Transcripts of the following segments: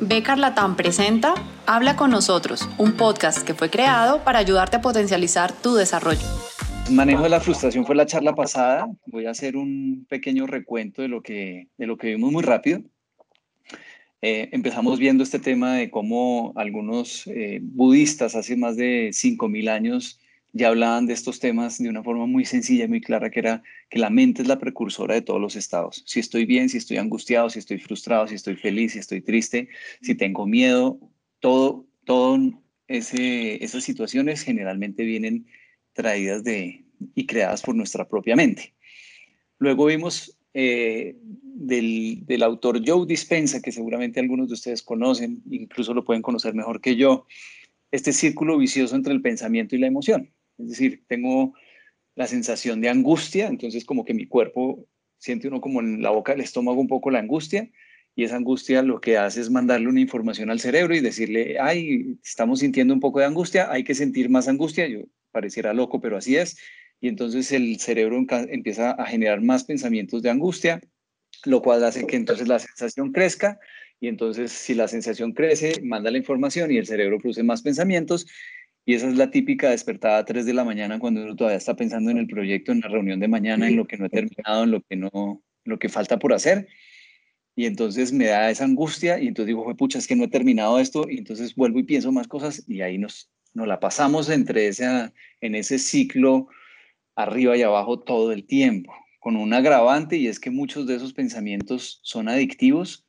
Becar Latam presenta Habla con nosotros, un podcast que fue creado para ayudarte a potencializar tu desarrollo. Manejo de la frustración fue la charla pasada. Voy a hacer un pequeño recuento de lo que, de lo que vimos muy rápido. Eh, empezamos viendo este tema de cómo algunos eh, budistas hace más de 5.000 años ya hablaban de estos temas de una forma muy sencilla y muy clara, que era que la mente es la precursora de todos los estados. Si estoy bien, si estoy angustiado, si estoy frustrado, si estoy feliz, si estoy triste, si tengo miedo, todo, todo ese, esas situaciones generalmente vienen traídas de, y creadas por nuestra propia mente. Luego vimos eh, del, del, autor Joe Dispensa, que seguramente algunos de ustedes conocen, incluso lo pueden conocer mejor que yo, este círculo vicioso entre el pensamiento y la emoción. Es decir, tengo la sensación de angustia, entonces como que mi cuerpo siente uno como en la boca del estómago un poco la angustia y esa angustia lo que hace es mandarle una información al cerebro y decirle, ay, estamos sintiendo un poco de angustia, hay que sentir más angustia. Yo pareciera loco, pero así es. Y entonces el cerebro empieza a generar más pensamientos de angustia, lo cual hace que entonces la sensación crezca y entonces si la sensación crece, manda la información y el cerebro produce más pensamientos y esa es la típica despertada a 3 de la mañana cuando uno todavía está pensando en el proyecto, en la reunión de mañana, en lo que no he terminado, en lo que no, lo que falta por hacer. Y entonces me da esa angustia y entonces digo, pucha, es que no he terminado esto. Y entonces vuelvo y pienso más cosas y ahí nos, nos la pasamos entre esa, en ese ciclo arriba y abajo todo el tiempo, con un agravante y es que muchos de esos pensamientos son adictivos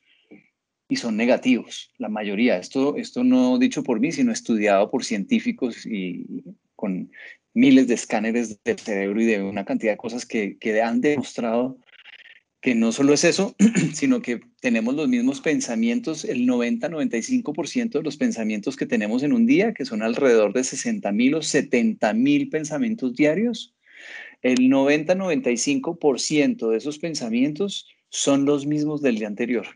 y son negativos, la mayoría. Esto, esto no dicho por mí, sino estudiado por científicos y con miles de escáneres del cerebro y de una cantidad de cosas que, que han demostrado que no solo es eso, sino que tenemos los mismos pensamientos, el 90-95% de los pensamientos que tenemos en un día, que son alrededor de 60 mil o 70 mil pensamientos diarios, el 90-95% de esos pensamientos son los mismos del día anterior.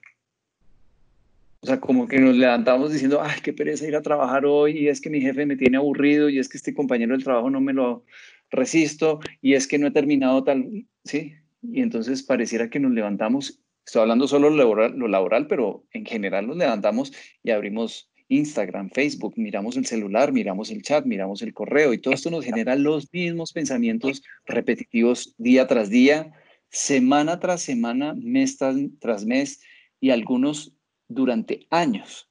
O sea, como que nos levantamos diciendo, ay, qué pereza ir a trabajar hoy, y es que mi jefe me tiene aburrido, y es que este compañero del trabajo no me lo resisto, y es que no he terminado tal, ¿sí? Y entonces pareciera que nos levantamos, estoy hablando solo lo laboral, lo laboral, pero en general nos levantamos y abrimos Instagram, Facebook, miramos el celular, miramos el chat, miramos el correo, y todo esto nos genera los mismos pensamientos repetitivos día tras día, semana tras semana, mes tras mes, y algunos durante años.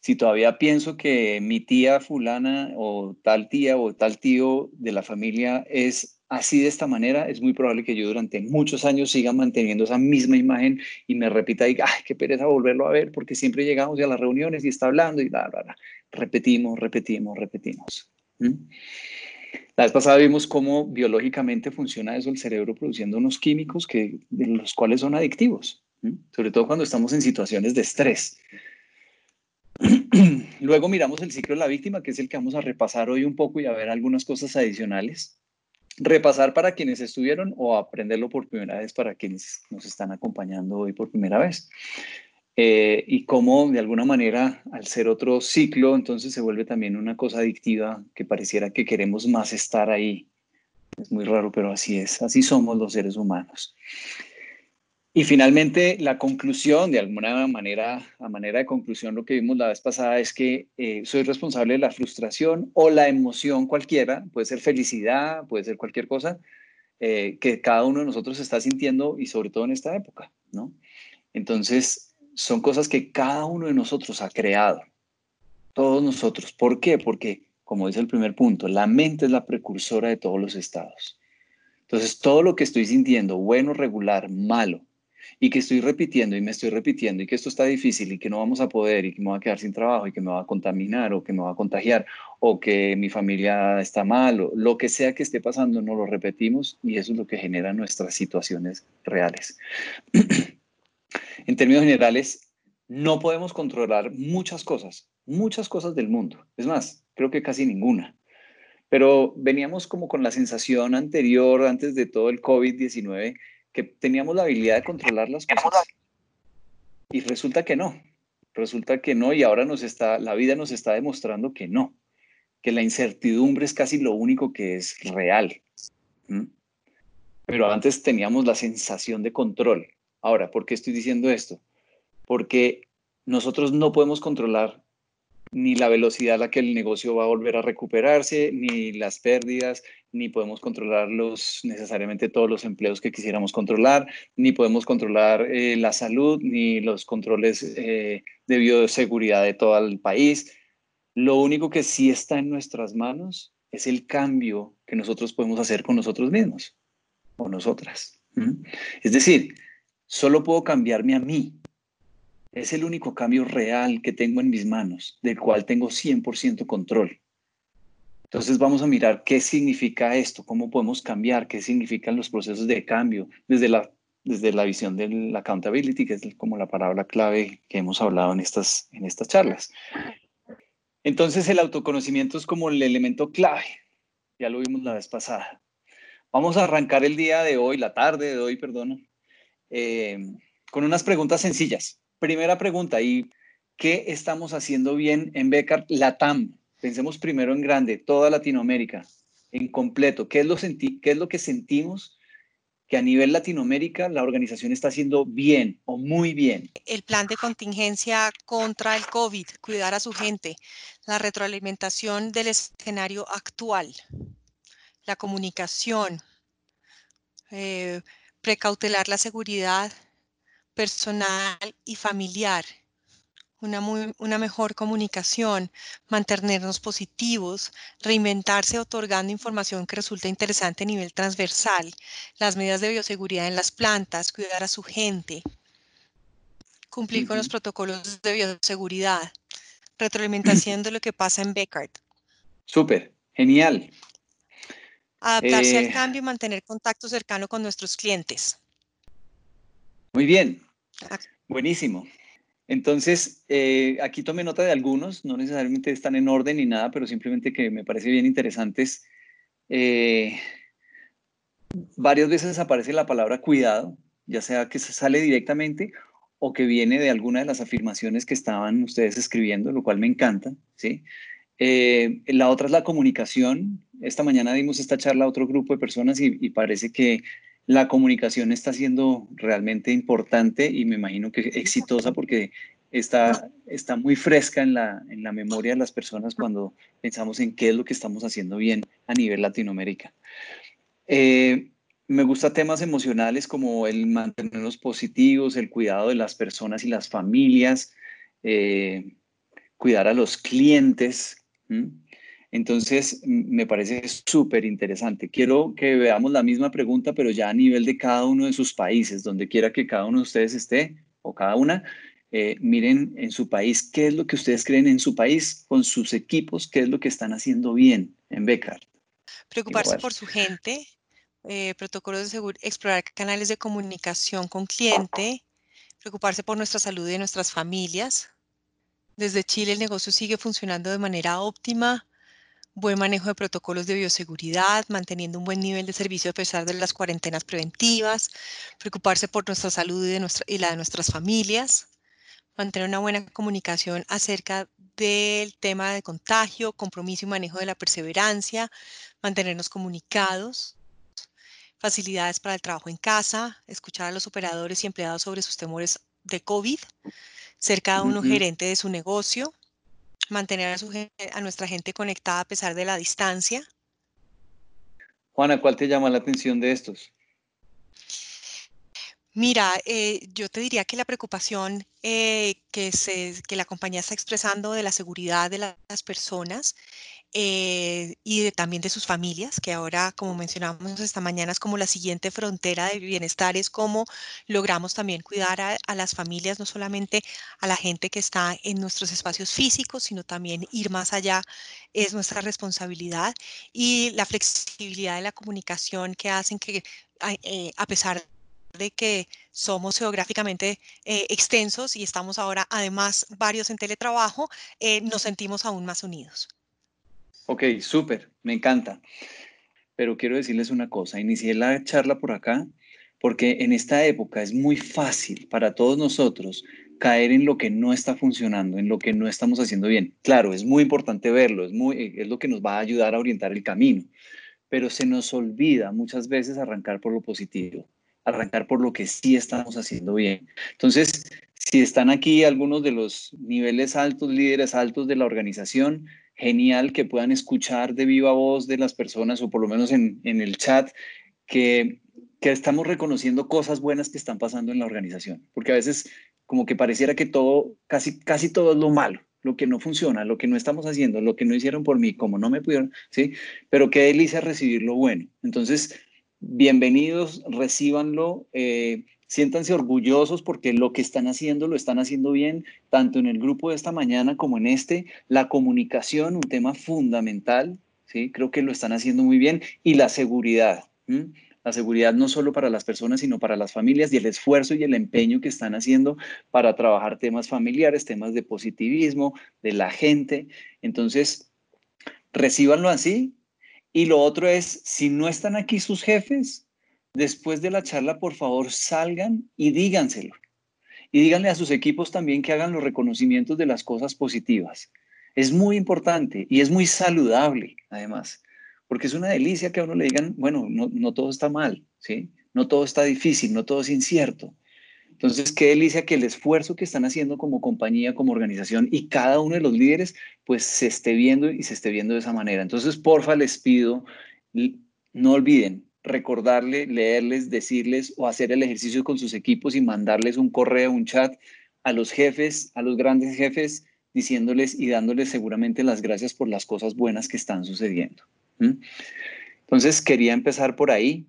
Si todavía pienso que mi tía fulana o tal tía o tal tío de la familia es así de esta manera, es muy probable que yo durante muchos años siga manteniendo esa misma imagen y me repita y, ay, qué pereza volverlo a ver, porque siempre llegamos a las reuniones y está hablando y bla, bla, bla. Repetimos, repetimos, repetimos. La vez pasada vimos cómo biológicamente funciona eso el cerebro produciendo unos químicos que, de los cuales son adictivos sobre todo cuando estamos en situaciones de estrés. Luego miramos el ciclo de la víctima, que es el que vamos a repasar hoy un poco y a ver algunas cosas adicionales. Repasar para quienes estuvieron o aprenderlo por primera vez para quienes nos están acompañando hoy por primera vez. Eh, y cómo de alguna manera al ser otro ciclo, entonces se vuelve también una cosa adictiva que pareciera que queremos más estar ahí. Es muy raro, pero así es, así somos los seres humanos. Y finalmente, la conclusión, de alguna manera, a manera de conclusión, lo que vimos la vez pasada es que eh, soy responsable de la frustración o la emoción cualquiera, puede ser felicidad, puede ser cualquier cosa, eh, que cada uno de nosotros está sintiendo y sobre todo en esta época, ¿no? Entonces, son cosas que cada uno de nosotros ha creado, todos nosotros. ¿Por qué? Porque, como dice el primer punto, la mente es la precursora de todos los estados. Entonces, todo lo que estoy sintiendo, bueno, regular, malo, y que estoy repitiendo y me estoy repitiendo y que esto está difícil y que no vamos a poder y que me voy a quedar sin trabajo y que me va a contaminar o que me va a contagiar o que mi familia está mal o lo que sea que esté pasando, no lo repetimos y eso es lo que genera nuestras situaciones reales. en términos generales, no podemos controlar muchas cosas, muchas cosas del mundo. Es más, creo que casi ninguna. Pero veníamos como con la sensación anterior, antes de todo el COVID-19, que teníamos la habilidad de controlar las cosas. Y resulta que no, resulta que no y ahora nos está, la vida nos está demostrando que no, que la incertidumbre es casi lo único que es real. Pero antes teníamos la sensación de control. Ahora, ¿por qué estoy diciendo esto? porque nosotros no podemos controlar ni la velocidad a la que el negocio va a volver a recuperarse, ni las pérdidas, ni podemos controlar los, necesariamente todos los empleos que quisiéramos controlar, ni podemos controlar eh, la salud, ni los controles eh, de bioseguridad de todo el país. Lo único que sí está en nuestras manos es el cambio que nosotros podemos hacer con nosotros mismos o nosotras. Es decir, solo puedo cambiarme a mí, es el único cambio real que tengo en mis manos, del cual tengo 100% control. Entonces vamos a mirar qué significa esto, cómo podemos cambiar, qué significan los procesos de cambio desde la, desde la visión del accountability, que es como la palabra clave que hemos hablado en estas, en estas charlas. Entonces el autoconocimiento es como el elemento clave, ya lo vimos la vez pasada. Vamos a arrancar el día de hoy, la tarde de hoy, perdón, eh, con unas preguntas sencillas. Primera pregunta, ¿y qué estamos haciendo bien en Becar Latam? Pensemos primero en grande, toda Latinoamérica, en completo. ¿Qué es, lo ¿Qué es lo que sentimos que a nivel Latinoamérica la organización está haciendo bien o muy bien? El plan de contingencia contra el COVID, cuidar a su gente, la retroalimentación del escenario actual, la comunicación, eh, precautelar la seguridad personal y familiar, una, una mejor comunicación, mantenernos positivos, reinventarse otorgando información que resulta interesante a nivel transversal, las medidas de bioseguridad en las plantas, cuidar a su gente, cumplir con los protocolos de bioseguridad, retroalimentación de lo que pasa en Beckard. Súper, genial. Adaptarse al eh, cambio y mantener contacto cercano con nuestros clientes. Muy bien, Buenísimo. Entonces, eh, aquí tomé nota de algunos, no necesariamente están en orden ni nada, pero simplemente que me parece bien interesantes. Eh, varias veces aparece la palabra cuidado, ya sea que sale directamente o que viene de alguna de las afirmaciones que estaban ustedes escribiendo, lo cual me encanta, ¿sí? Eh, la otra es la comunicación. Esta mañana dimos esta charla a otro grupo de personas y parece que la comunicación está siendo realmente importante y me imagino que exitosa porque está, está muy fresca en la, en la memoria de las personas cuando pensamos en qué es lo que estamos haciendo bien a nivel Latinoamérica. Eh, me gusta temas emocionales como el mantenernos positivos, el cuidado de las personas y las familias, eh, cuidar a los clientes. Entonces, me parece súper interesante. Quiero que veamos la misma pregunta, pero ya a nivel de cada uno de sus países, donde quiera que cada uno de ustedes esté o cada una, eh, miren en su país qué es lo que ustedes creen en su país con sus equipos, qué es lo que están haciendo bien en Becar. Preocuparse por su gente, eh, protocolos de seguridad, explorar canales de comunicación con cliente, preocuparse por nuestra salud y nuestras familias. Desde Chile el negocio sigue funcionando de manera óptima buen manejo de protocolos de bioseguridad, manteniendo un buen nivel de servicio a pesar de las cuarentenas preventivas, preocuparse por nuestra salud y, de nuestra, y la de nuestras familias, mantener una buena comunicación acerca del tema de contagio, compromiso y manejo de la perseverancia, mantenernos comunicados, facilidades para el trabajo en casa, escuchar a los operadores y empleados sobre sus temores de COVID, ser cada uno gerente de su negocio, mantener a, nuestra gente conectada a pesar de la distancia. Juana, ¿cuál te llama la atención de estos? Mira, eh, yo te diría que la preocupación eh, que, se, que la compañía está expresando de la seguridad de las personas eh, y también de sus familias, que ahora, como mencionamos esta mañana, es como la siguiente frontera de bienestar, es como logramos también cuidar a, las familias, no solamente a la gente que está en nuestros espacios físicos, sino también ir más allá es nuestra responsabilidad y la flexibilidad de la comunicación que hacen que, eh, a pesar de que somos geográficamente eh, extensos y estamos ahora además varios en teletrabajo, nos sentimos aún más unidos. Ok, súper, me encanta. Pero quiero decirles una cosa, inicié la charla por acá porque en esta época es muy fácil para todos nosotros caer en lo que no está funcionando, en lo que no estamos haciendo bien. Claro, es muy importante verlo, es, muy, es lo que nos va a ayudar a orientar el camino, pero se nos olvida muchas veces arrancar por lo positivo, arrancar por lo que sí estamos haciendo bien. Entonces, Si están aquí algunos de los niveles altos, líderes altos de la organización, genial que puedan escuchar de viva voz de las personas o por lo menos en, el chat que, que estamos reconociendo cosas buenas que están pasando en la organización. Porque a veces como que pareciera que todo, casi, casi todo es lo malo lo que no funciona, lo que no estamos haciendo, lo que no hicieron por mí, como no me pudieron, ¿sí? Pero qué delicia recibir lo bueno. Entonces, bienvenidos, recíbanlo, eh, siéntanse orgullosos porque lo que están haciendo lo están haciendo bien, tanto en el grupo de esta mañana como en este. La comunicación, un tema fundamental, ¿sí? Creo que lo están haciendo muy bien. Y la seguridad la seguridad no solo para las personas, sino para las familias y el esfuerzo y el empeño que están haciendo para trabajar temas familiares, temas de positivismo, de la gente. Entonces, recíbanlo así. Y lo otro es, si no están aquí sus jefes, después de la charla, por favor, salgan y díganselo. Y díganle a sus equipos también que hagan los reconocimientos de las cosas positivas. Es muy importante y es muy saludable, además porque es una delicia que a uno le digan, bueno, no, todo está mal, ¿sí? No todo está difícil, no todo es incierto. Entonces, qué delicia que el esfuerzo que están haciendo como compañía, como organización y cada uno de los líderes, pues se esté viendo y se esté viendo de esa manera. Entonces, porfa, les pido, no olviden recordarle, leerles, decirles o hacer el ejercicio con sus equipos y mandarles un correo, un chat a los jefes, a los grandes jefes, diciéndoles y dándoles seguramente las gracias por las cosas buenas que están sucediendo. Entonces, quería empezar por ahí.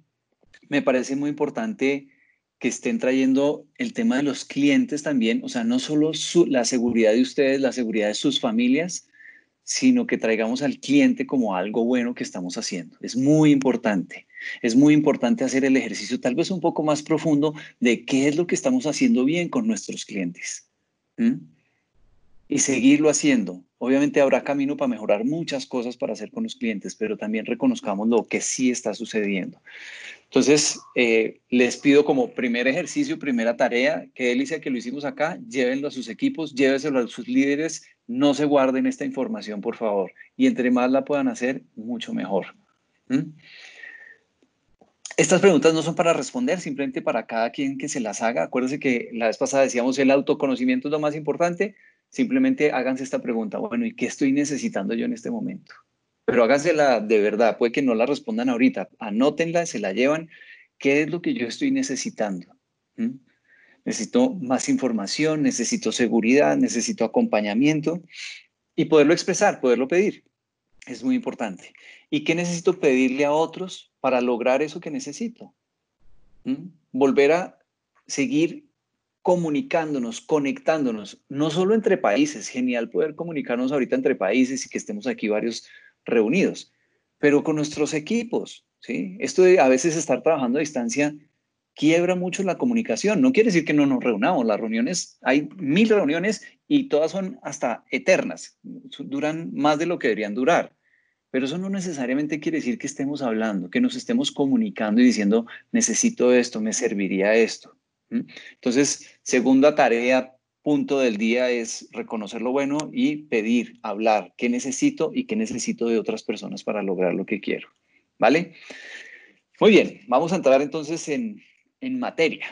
Me parece muy importante que estén trayendo el tema de los clientes también, o sea, no solo la seguridad de ustedes, la seguridad de sus familias, sino que traigamos al cliente como algo bueno que estamos haciendo. Es muy importante. Es muy importante hacer el ejercicio tal vez un poco más profundo de qué es lo que estamos haciendo bien con nuestros clientes. Y seguirlo haciendo. Obviamente habrá camino para mejorar muchas cosas para hacer con los clientes, pero también reconozcamos lo que sí está sucediendo. Entonces, eh, les pido como primer ejercicio, primera tarea, que delicia que lo hicimos acá, llévenlo a sus equipos, lléveselo a sus líderes, no se guarden esta información, por favor. Y entre más la puedan hacer, mucho mejor. Estas preguntas no son para responder, simplemente para cada quien que se las haga. Acuérdense que la vez pasada decíamos el autoconocimiento es lo más importante. Simplemente háganse esta pregunta, bueno, ¿y qué estoy necesitando yo en este momento? Pero hágansela de verdad, puede que no la respondan ahorita, anótenla, se la llevan, ¿qué es lo que yo estoy necesitando? ¿Mm? Necesito más información, necesito seguridad, necesito acompañamiento y poderlo expresar, poderlo pedir. Es muy importante. ¿Y qué necesito pedirle a otros para lograr eso que necesito? ¿Mm? Volver a seguir comunicándonos, conectándonos, no solo entre países, genial poder comunicarnos ahorita entre países y que estemos aquí varios reunidos, pero con nuestros equipos, ¿sí? Esto de a veces estar trabajando a distancia quiebra mucho la comunicación. No quiere decir que no nos reunamos, las reuniones, hay mil reuniones y todas son hasta eternas, duran más de lo que deberían durar. Pero eso no necesariamente quiere decir que estemos hablando, que nos estemos comunicando y diciendo, necesito esto, me serviría esto. Entonces, segunda tarea, punto del día es reconocer lo bueno y pedir, hablar qué necesito y qué necesito de otras personas para lograr lo que quiero. ¿Vale? Muy bien, vamos a entrar entonces en, en materia.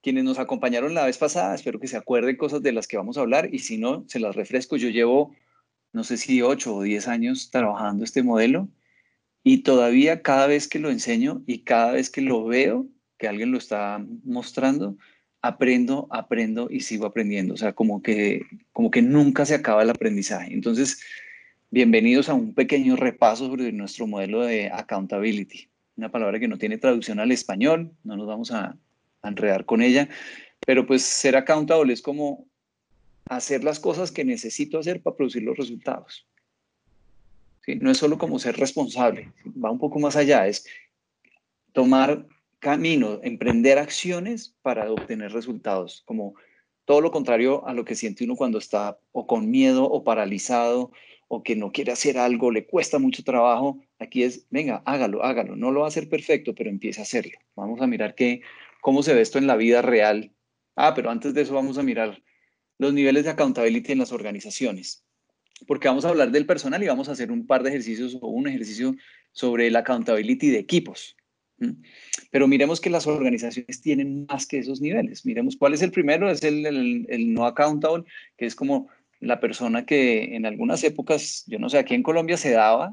Quienes nos acompañaron la vez pasada, espero que se acuerden cosas de las que vamos a hablar y si no, se las refresco. Yo llevo, no sé si 8 o 10 años trabajando este modelo y todavía cada vez que lo enseño y cada vez que lo veo, que alguien lo está mostrando, aprendo, aprendo y sigo aprendiendo. O sea, como que, como que nunca se acaba el aprendizaje. Entonces, bienvenidos a un pequeño repaso sobre nuestro modelo de accountability. Una palabra que no tiene traducción al español, no nos vamos a, enredar con ella, pero pues ser accountable es como hacer las cosas que necesito hacer para producir los resultados. ¿Sí? No es solo como ser responsable, va un poco más allá, es tomar camino, emprender acciones para obtener resultados, como todo lo contrario a lo que siente uno cuando está o con miedo o paralizado o que no quiere hacer algo, le cuesta mucho trabajo. Aquí es, venga, hágalo, hágalo. No lo va a hacer perfecto, pero empieza a hacerlo. Vamos a mirar qué, cómo se ve esto en la vida real. Ah, pero antes de eso vamos a mirar los niveles de accountability en las organizaciones. Porque vamos a hablar del personal y vamos a hacer un par de ejercicios o un ejercicio sobre la accountability de equipos. Pero miremos que las organizaciones tienen más que esos niveles. Miremos cuál es el primero, es el, el, no accountable, que es como la persona que en algunas épocas, yo no sé, aquí en Colombia se daba,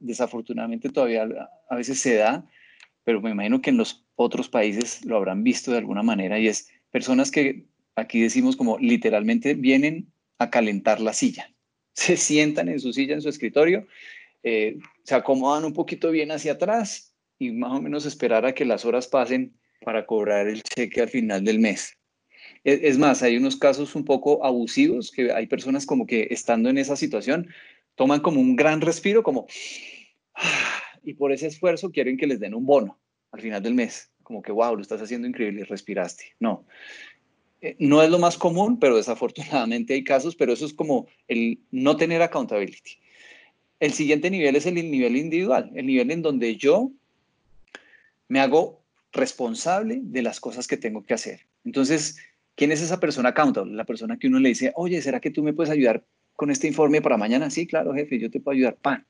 desafortunadamente todavía a veces se da, pero me imagino que en los otros países lo habrán visto de alguna manera y es personas que aquí decimos como literalmente vienen a calentar la silla. Se sientan en su silla, en su escritorio, eh, se acomodan un poquito bien hacia atrás y más o menos esperar a que las horas pasen para cobrar el cheque al final del mes. Es, más, hay unos casos un poco abusivos que hay personas como que estando en esa situación toman como un gran respiro, como y por ese esfuerzo quieren que les den un bono al final del mes, como que wow, lo estás haciendo increíble respiraste. No, eh, no es lo más común, pero desafortunadamente hay casos, pero eso es como el no tener accountability. El siguiente nivel es el nivel individual, el nivel en donde yo me hago responsable de las cosas que tengo que hacer. Entonces, ¿quién es esa persona accountable? La persona que uno le dice, oye, ¿será que tú me puedes ayudar con este informe para mañana? Sí, claro, jefe, yo te puedo ayudar. Pan.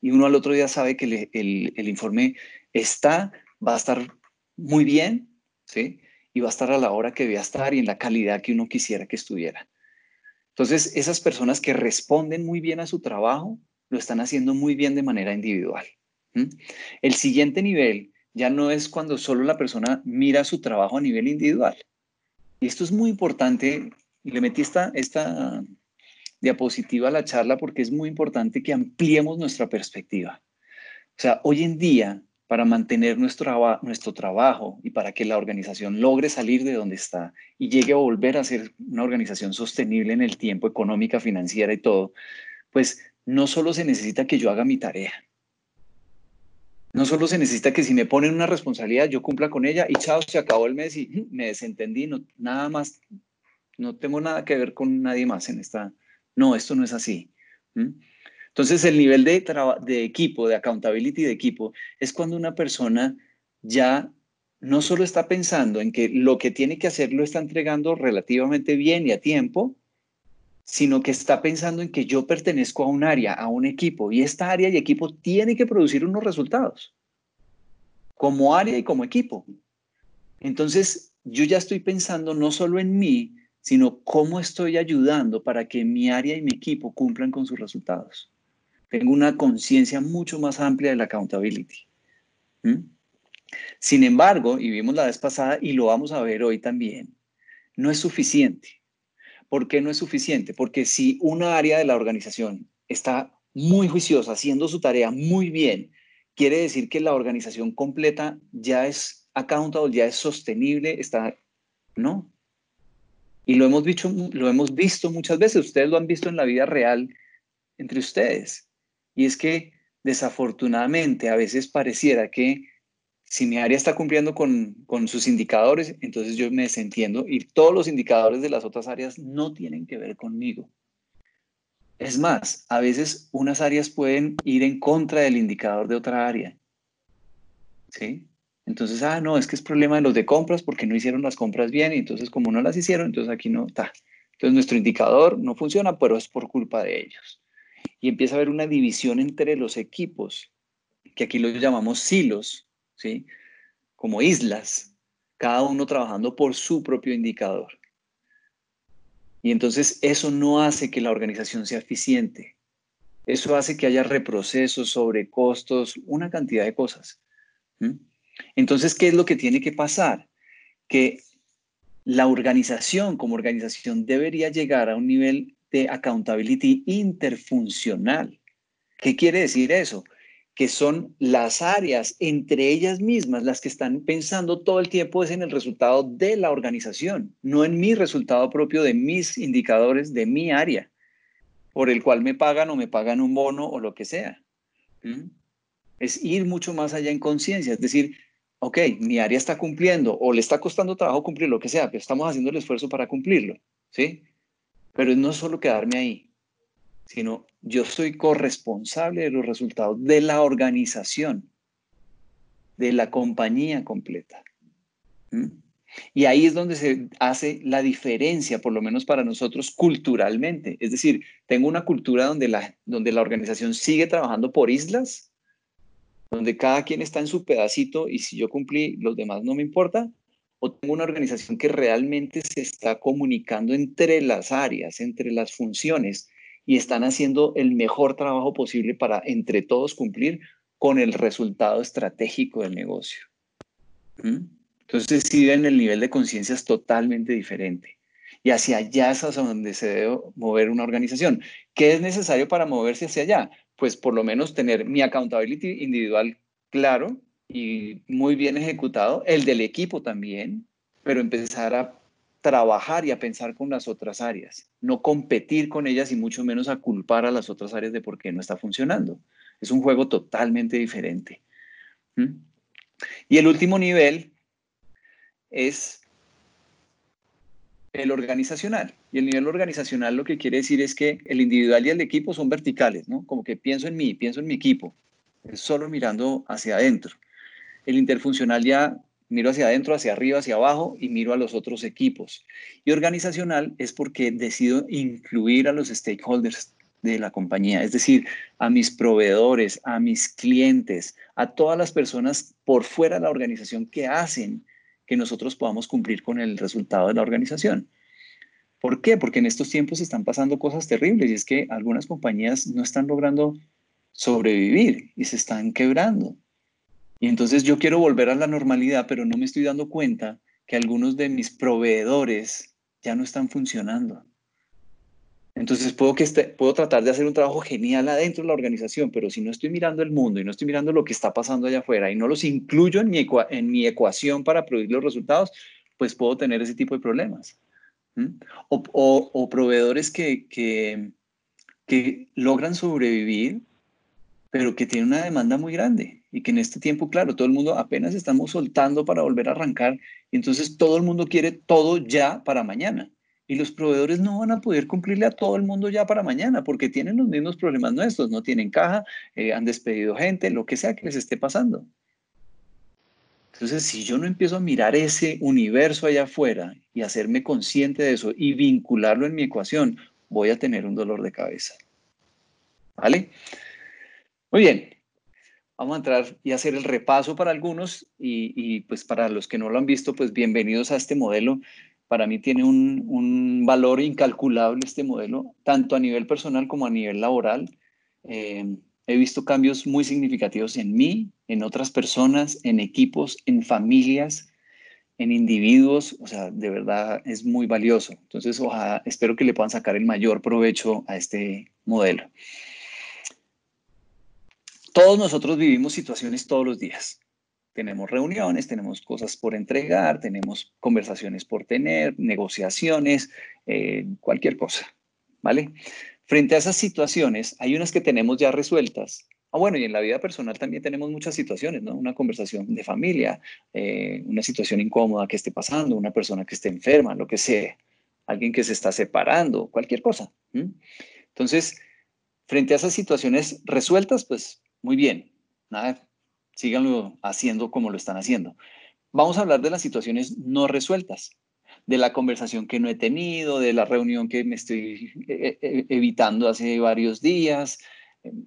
Y uno al otro día sabe que el, el informe está, va a estar muy bien, ¿sí? Y va a estar a la hora que debía estar y en la calidad que uno quisiera que estuviera. Entonces, esas personas que responden muy bien a su trabajo, lo están haciendo muy bien de manera individual. El siguiente nivel ya no es cuando solo la persona mira su trabajo a nivel individual. Y esto es muy importante. Le metí esta, esta diapositiva a la charla porque es muy importante que ampliemos nuestra perspectiva. O sea, hoy en día, para mantener nuestro, nuestro trabajo y para que la organización logre salir de donde está y llegue a volver a ser una organización sostenible en el tiempo, económica, financiera y todo, pues no solo se necesita que yo haga mi tarea, no solo se necesita que si me ponen una responsabilidad, yo cumpla con ella y chao, se acabó el mes y me desentendí, no, nada más, no tengo nada que ver con nadie más en esta. No, esto no es así. Entonces, el nivel de, de equipo, de accountability de equipo, es cuando una persona ya no solo está pensando en que lo que tiene que hacer lo está entregando relativamente bien y a tiempo, sino que está pensando en que yo pertenezco a un área, a un equipo, y esta área y equipo tiene que producir unos resultados, como área y como equipo. Entonces, yo ya estoy pensando no solo en mí, sino cómo estoy ayudando para que mi área y mi equipo cumplan con sus resultados. Tengo una conciencia mucho más amplia de la accountability. Sin embargo, y vimos la vez pasada y lo vamos a ver hoy también, no es suficiente. ¿Por qué no es suficiente? Porque si una área de la organización está muy juiciosa, haciendo su tarea muy bien, quiere decir que la organización completa ya es accountable, ya es sostenible, está, ¿no? Y lo hemos, visto, lo hemos visto muchas veces, ustedes lo han visto en la vida real entre ustedes. Y es que desafortunadamente a veces pareciera que si mi área está cumpliendo con, sus indicadores, entonces yo me desentiendo y todos los indicadores de las otras áreas no tienen que ver conmigo. Es más, a veces unas áreas pueden ir en contra del indicador de otra área. ¿Sí? Entonces, ah, no, es que es problema de los de compras porque no hicieron las compras bien y entonces como no las hicieron, entonces aquí no está. Entonces nuestro indicador no funciona, pero es por culpa de ellos. Y empieza a haber una división entre los equipos, que aquí los llamamos silos, ¿sí? Como islas, cada uno trabajando por su propio indicador. Y entonces eso no hace que la organización sea eficiente. Eso hace que haya reprocesos, sobrecostos, una cantidad de cosas. Entonces, ¿qué es lo que tiene que pasar? Que la organización como organización debería llegar a un nivel de accountability interfuncional. ¿Qué quiere decir eso? que son las áreas entre ellas mismas las que están pensando todo el tiempo es en el resultado de la organización, no en mi resultado propio de mis indicadores de mi área, por el cual me pagan o me pagan un bono o lo que sea. Es ir mucho más allá en conciencia, es decir, ok, mi área está cumpliendo o le está costando trabajo cumplir lo que sea, pero estamos haciendo el esfuerzo para cumplirlo, ¿sí? Pero no solo quedarme ahí, sino yo soy corresponsable de los resultados de la organización, de la compañía completa. Y ahí es donde se hace la diferencia, por lo menos para nosotros culturalmente. Es decir, tengo una cultura donde la, donde la organización sigue trabajando por islas donde cada quien está en su pedacito y si yo cumplí, los demás no me importa, o tengo una organización que realmente se está comunicando entre las áreas, entre las funciones y están haciendo el mejor trabajo posible para entre todos cumplir con el resultado estratégico del negocio. ¿Mm? Entonces sí ven el nivel de conciencia es totalmente diferente. Y hacia allá es hacia donde se debe mover una organización. ¿Qué es necesario para moverse hacia allá? Pues por lo menos tener mi accountability individual claro y muy bien ejecutado, el del equipo también, pero empezar a trabajar y a pensar con las otras áreas, no competir con ellas y mucho menos a culpar a las otras áreas de por qué no está funcionando. Es un juego totalmente diferente. ¿Mm? Y el último nivel es el organizacional. Y el nivel organizacional lo que quiere decir es que el individual y el equipo son verticales, ¿no? Como que pienso en mí, pienso en mi equipo, solo mirando hacia adentro. El interfuncional ya miro hacia adentro, hacia arriba, hacia abajo y miro a los otros equipos. Y organizacional es porque decido incluir a los stakeholders de la compañía, es decir, a mis proveedores, a mis clientes, a todas las personas por fuera de la organización que hacen que nosotros podamos cumplir con el resultado de la organización. ¿Por qué? Porque en estos tiempos están pasando cosas terribles y es que algunas compañías no están logrando sobrevivir y se están quebrando. Y entonces yo quiero volver a la normalidad, pero no me estoy dando cuenta que algunos de mis proveedores ya no están funcionando. Entonces puedo, que este, puedo tratar de hacer un trabajo genial adentro de la organización, pero si no estoy mirando el mundo y no estoy mirando lo que está pasando allá afuera y no los incluyo en mi, en mi ecuación para producir los resultados, pues puedo tener ese tipo de problemas. O, proveedores que, que, que logran sobrevivir, pero que tienen una demanda muy grande y que en este tiempo, claro, todo el mundo apenas estamos soltando para volver a arrancar y entonces todo el mundo quiere todo ya para mañana. Y los proveedores no van a poder cumplirle a todo el mundo ya para mañana porque tienen los mismos problemas nuestros, no tienen caja, eh, han despedido gente, lo que sea que les esté pasando. Entonces, si yo no empiezo a mirar ese universo allá afuera y hacerme consciente de eso y vincularlo en mi ecuación, voy a tener un dolor de cabeza. ¿Vale? Muy bien. Vamos a entrar y hacer el repaso para algunos y, y pues para los que no lo han visto, pues bienvenidos a este modelo para mí tiene un, valor incalculable este modelo, tanto a nivel personal como a nivel laboral. Eh, he visto cambios muy significativos en mí, en otras personas, en equipos, en familias, en individuos. O sea, de verdad es muy valioso. Entonces, ojalá, espero que le puedan sacar el mayor provecho a este modelo. Todos nosotros vivimos situaciones todos los días tenemos reuniones, tenemos cosas por entregar, tenemos conversaciones por tener, negociaciones, eh, cualquier cosa, ¿vale? Frente a esas situaciones, hay unas que tenemos ya resueltas. Ah, bueno, y en la vida personal también tenemos muchas situaciones, ¿no? Una conversación de familia, eh, una situación incómoda que esté pasando, una persona que esté enferma, lo que sea, alguien que se está separando, cualquier cosa. Entonces, frente a esas situaciones resueltas, pues muy bien, nada, síganlo haciendo como lo están haciendo. Vamos a hablar de las situaciones no resueltas, de la conversación que no he tenido, de la reunión que me estoy eh, eh, evitando hace varios días,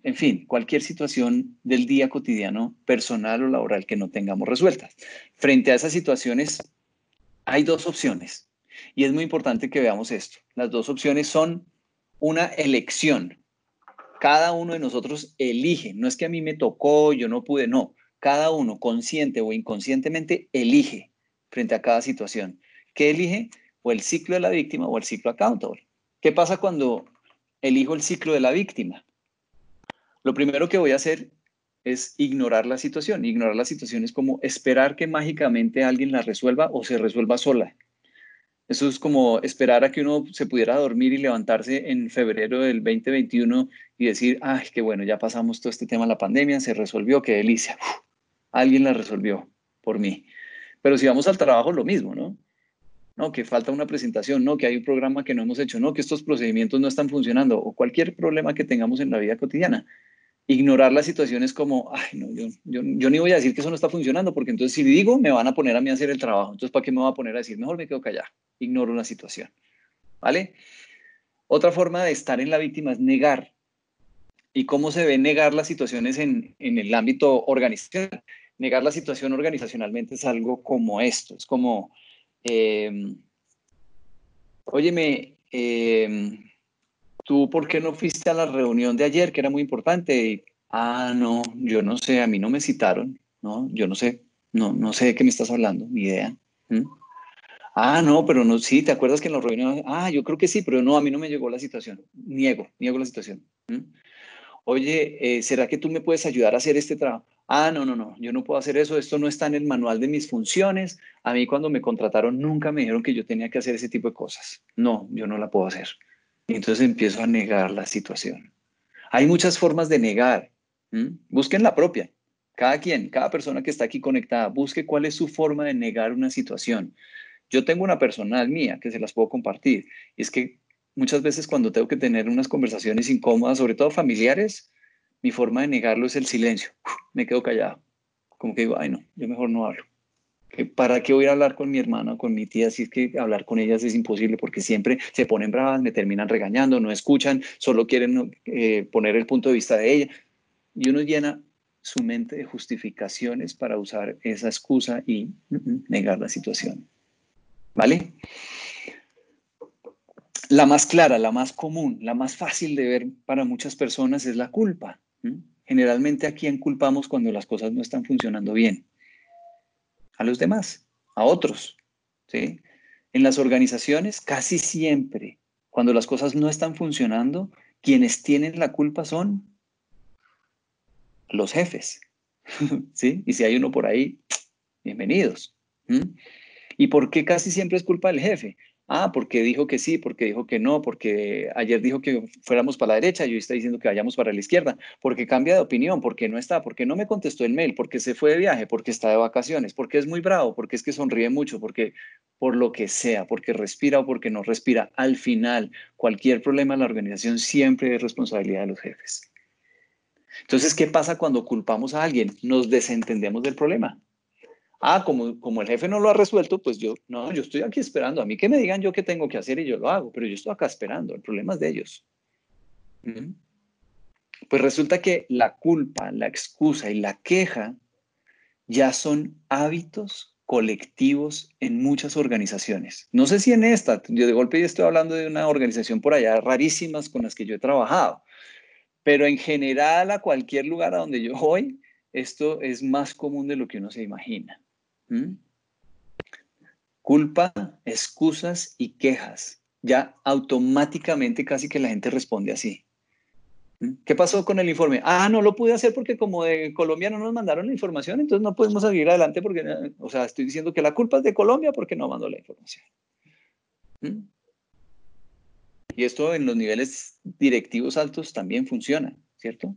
en fin, cualquier situación del día cotidiano, personal o laboral que no tengamos resueltas. Frente a esas situaciones, hay dos opciones y es muy importante que veamos esto. Las dos opciones son una elección. Cada uno de nosotros elige, no es que a mí me tocó, yo no pude, no cada uno, consciente o inconscientemente, elige frente a cada situación. ¿Qué elige? O el ciclo de la víctima o el ciclo accountable. ¿Qué pasa cuando elijo el ciclo de la víctima? Lo primero que voy a hacer es ignorar la situación. Ignorar la situación es como esperar que mágicamente alguien la resuelva o se resuelva sola. Eso es como esperar a que uno se pudiera dormir y levantarse en febrero del 2021 y decir, ay, qué bueno, ya pasamos todo este tema de la pandemia, se resolvió, qué delicia alguien la resolvió por mí. Pero si vamos al trabajo, lo mismo, ¿no? No, que falta una presentación, no, que hay un programa que no hemos hecho, no, que estos procedimientos no están funcionando, o cualquier problema que tengamos en la vida cotidiana. Ignorar las situaciones como, ay, no, yo, yo, yo ni voy a decir que eso no está funcionando, porque entonces si digo, me van a poner a mí a hacer el trabajo. Entonces, ¿para qué me voy a poner a decir? Mejor me quedo callado. Ignoro la situación. ¿Vale? Otra forma de estar en la víctima es negar ¿Y cómo se ve negar las situaciones en, el ámbito organizacional? Negar la situación organizacionalmente es algo como esto, es como, eh, óyeme, em, ¿tú por qué no fuiste a la reunión de ayer, que era muy importante? ah, no, yo no sé, a mí no me citaron, ¿no? Yo no sé, no, no sé de qué me estás hablando, ni idea. Ah, no, pero no, sí, ¿te acuerdas que en la reunión? Ah, yo creo que sí, pero no, a mí no me llegó la situación. Niego, niego la situación. Oye, eh, ¿será que tú me puedes ayudar a hacer este trabajo? Ah, no, no, no, yo no puedo hacer eso, esto no está en el manual de mis funciones. A mí cuando me contrataron nunca me dijeron que yo tenía que hacer ese tipo de cosas. No, yo no la puedo hacer. Y entonces empiezo a negar la situación. Hay muchas formas de negar. Busquen la propia. Cada quien, cada persona que está aquí conectada, busque cuál es su forma de negar una situación. Yo tengo una personal mía que se las puedo compartir. Y es que muchas veces cuando tengo que tener unas conversaciones incómodas, sobre todo familiares, mi forma de negarlo es el silencio. Me quedo callado. Como que digo, ay no, yo mejor no hablo. ¿Para qué voy a hablar con mi hermana o con mi tía si es que hablar con ellas es imposible? Porque siempre se ponen bravas, me terminan regañando, no escuchan, solo quieren eh, poner el punto de vista de ella. Y uno llena su mente de justificaciones para usar esa excusa y negar la situación. ¿Vale? La más clara, la más común, la más fácil de ver para muchas personas es la culpa. Generalmente a quién culpamos cuando las cosas no están funcionando bien. A los demás, a otros. ¿sí? En las organizaciones, casi siempre, cuando las cosas no están funcionando, quienes tienen la culpa son los jefes. ¿Sí? Y si hay uno por ahí, bienvenidos. ¿Y por qué casi siempre es culpa del jefe? Ah, porque dijo que sí, porque dijo que no, porque ayer dijo que fuéramos para la derecha y hoy está diciendo que vayamos para la izquierda, porque cambia de opinión, porque no está, porque no me contestó el mail, porque se fue de viaje, porque está de vacaciones, porque es muy bravo, porque es que sonríe mucho, porque por lo que sea, porque respira o porque no respira. Al final, cualquier problema en la organización siempre es responsabilidad de los jefes. Entonces, ¿qué pasa cuando culpamos a alguien? Nos desentendemos del problema. Ah, como, como el jefe no lo ha resuelto, pues yo, no, yo estoy aquí esperando. A mí que me digan yo qué tengo que hacer y yo lo hago, pero yo estoy acá esperando. El problema es de ellos. ¿Mm? Pues resulta que la culpa, la excusa y la queja ya son hábitos colectivos en muchas organizaciones. No sé si en esta, yo de golpe estoy hablando de una organización por allá rarísimas con las que yo he trabajado, pero en general, a cualquier lugar a donde yo voy, esto es más común de lo que uno se imagina. Culpa, excusas y quejas. Ya automáticamente casi que la gente responde así. ¿Qué pasó con el informe? Ah, no lo pude hacer porque como de Colombia no nos mandaron la información, entonces no podemos seguir adelante porque, o sea, estoy diciendo que la culpa es de Colombia porque no mandó la información. Y esto en los niveles directivos altos también funciona, ¿cierto?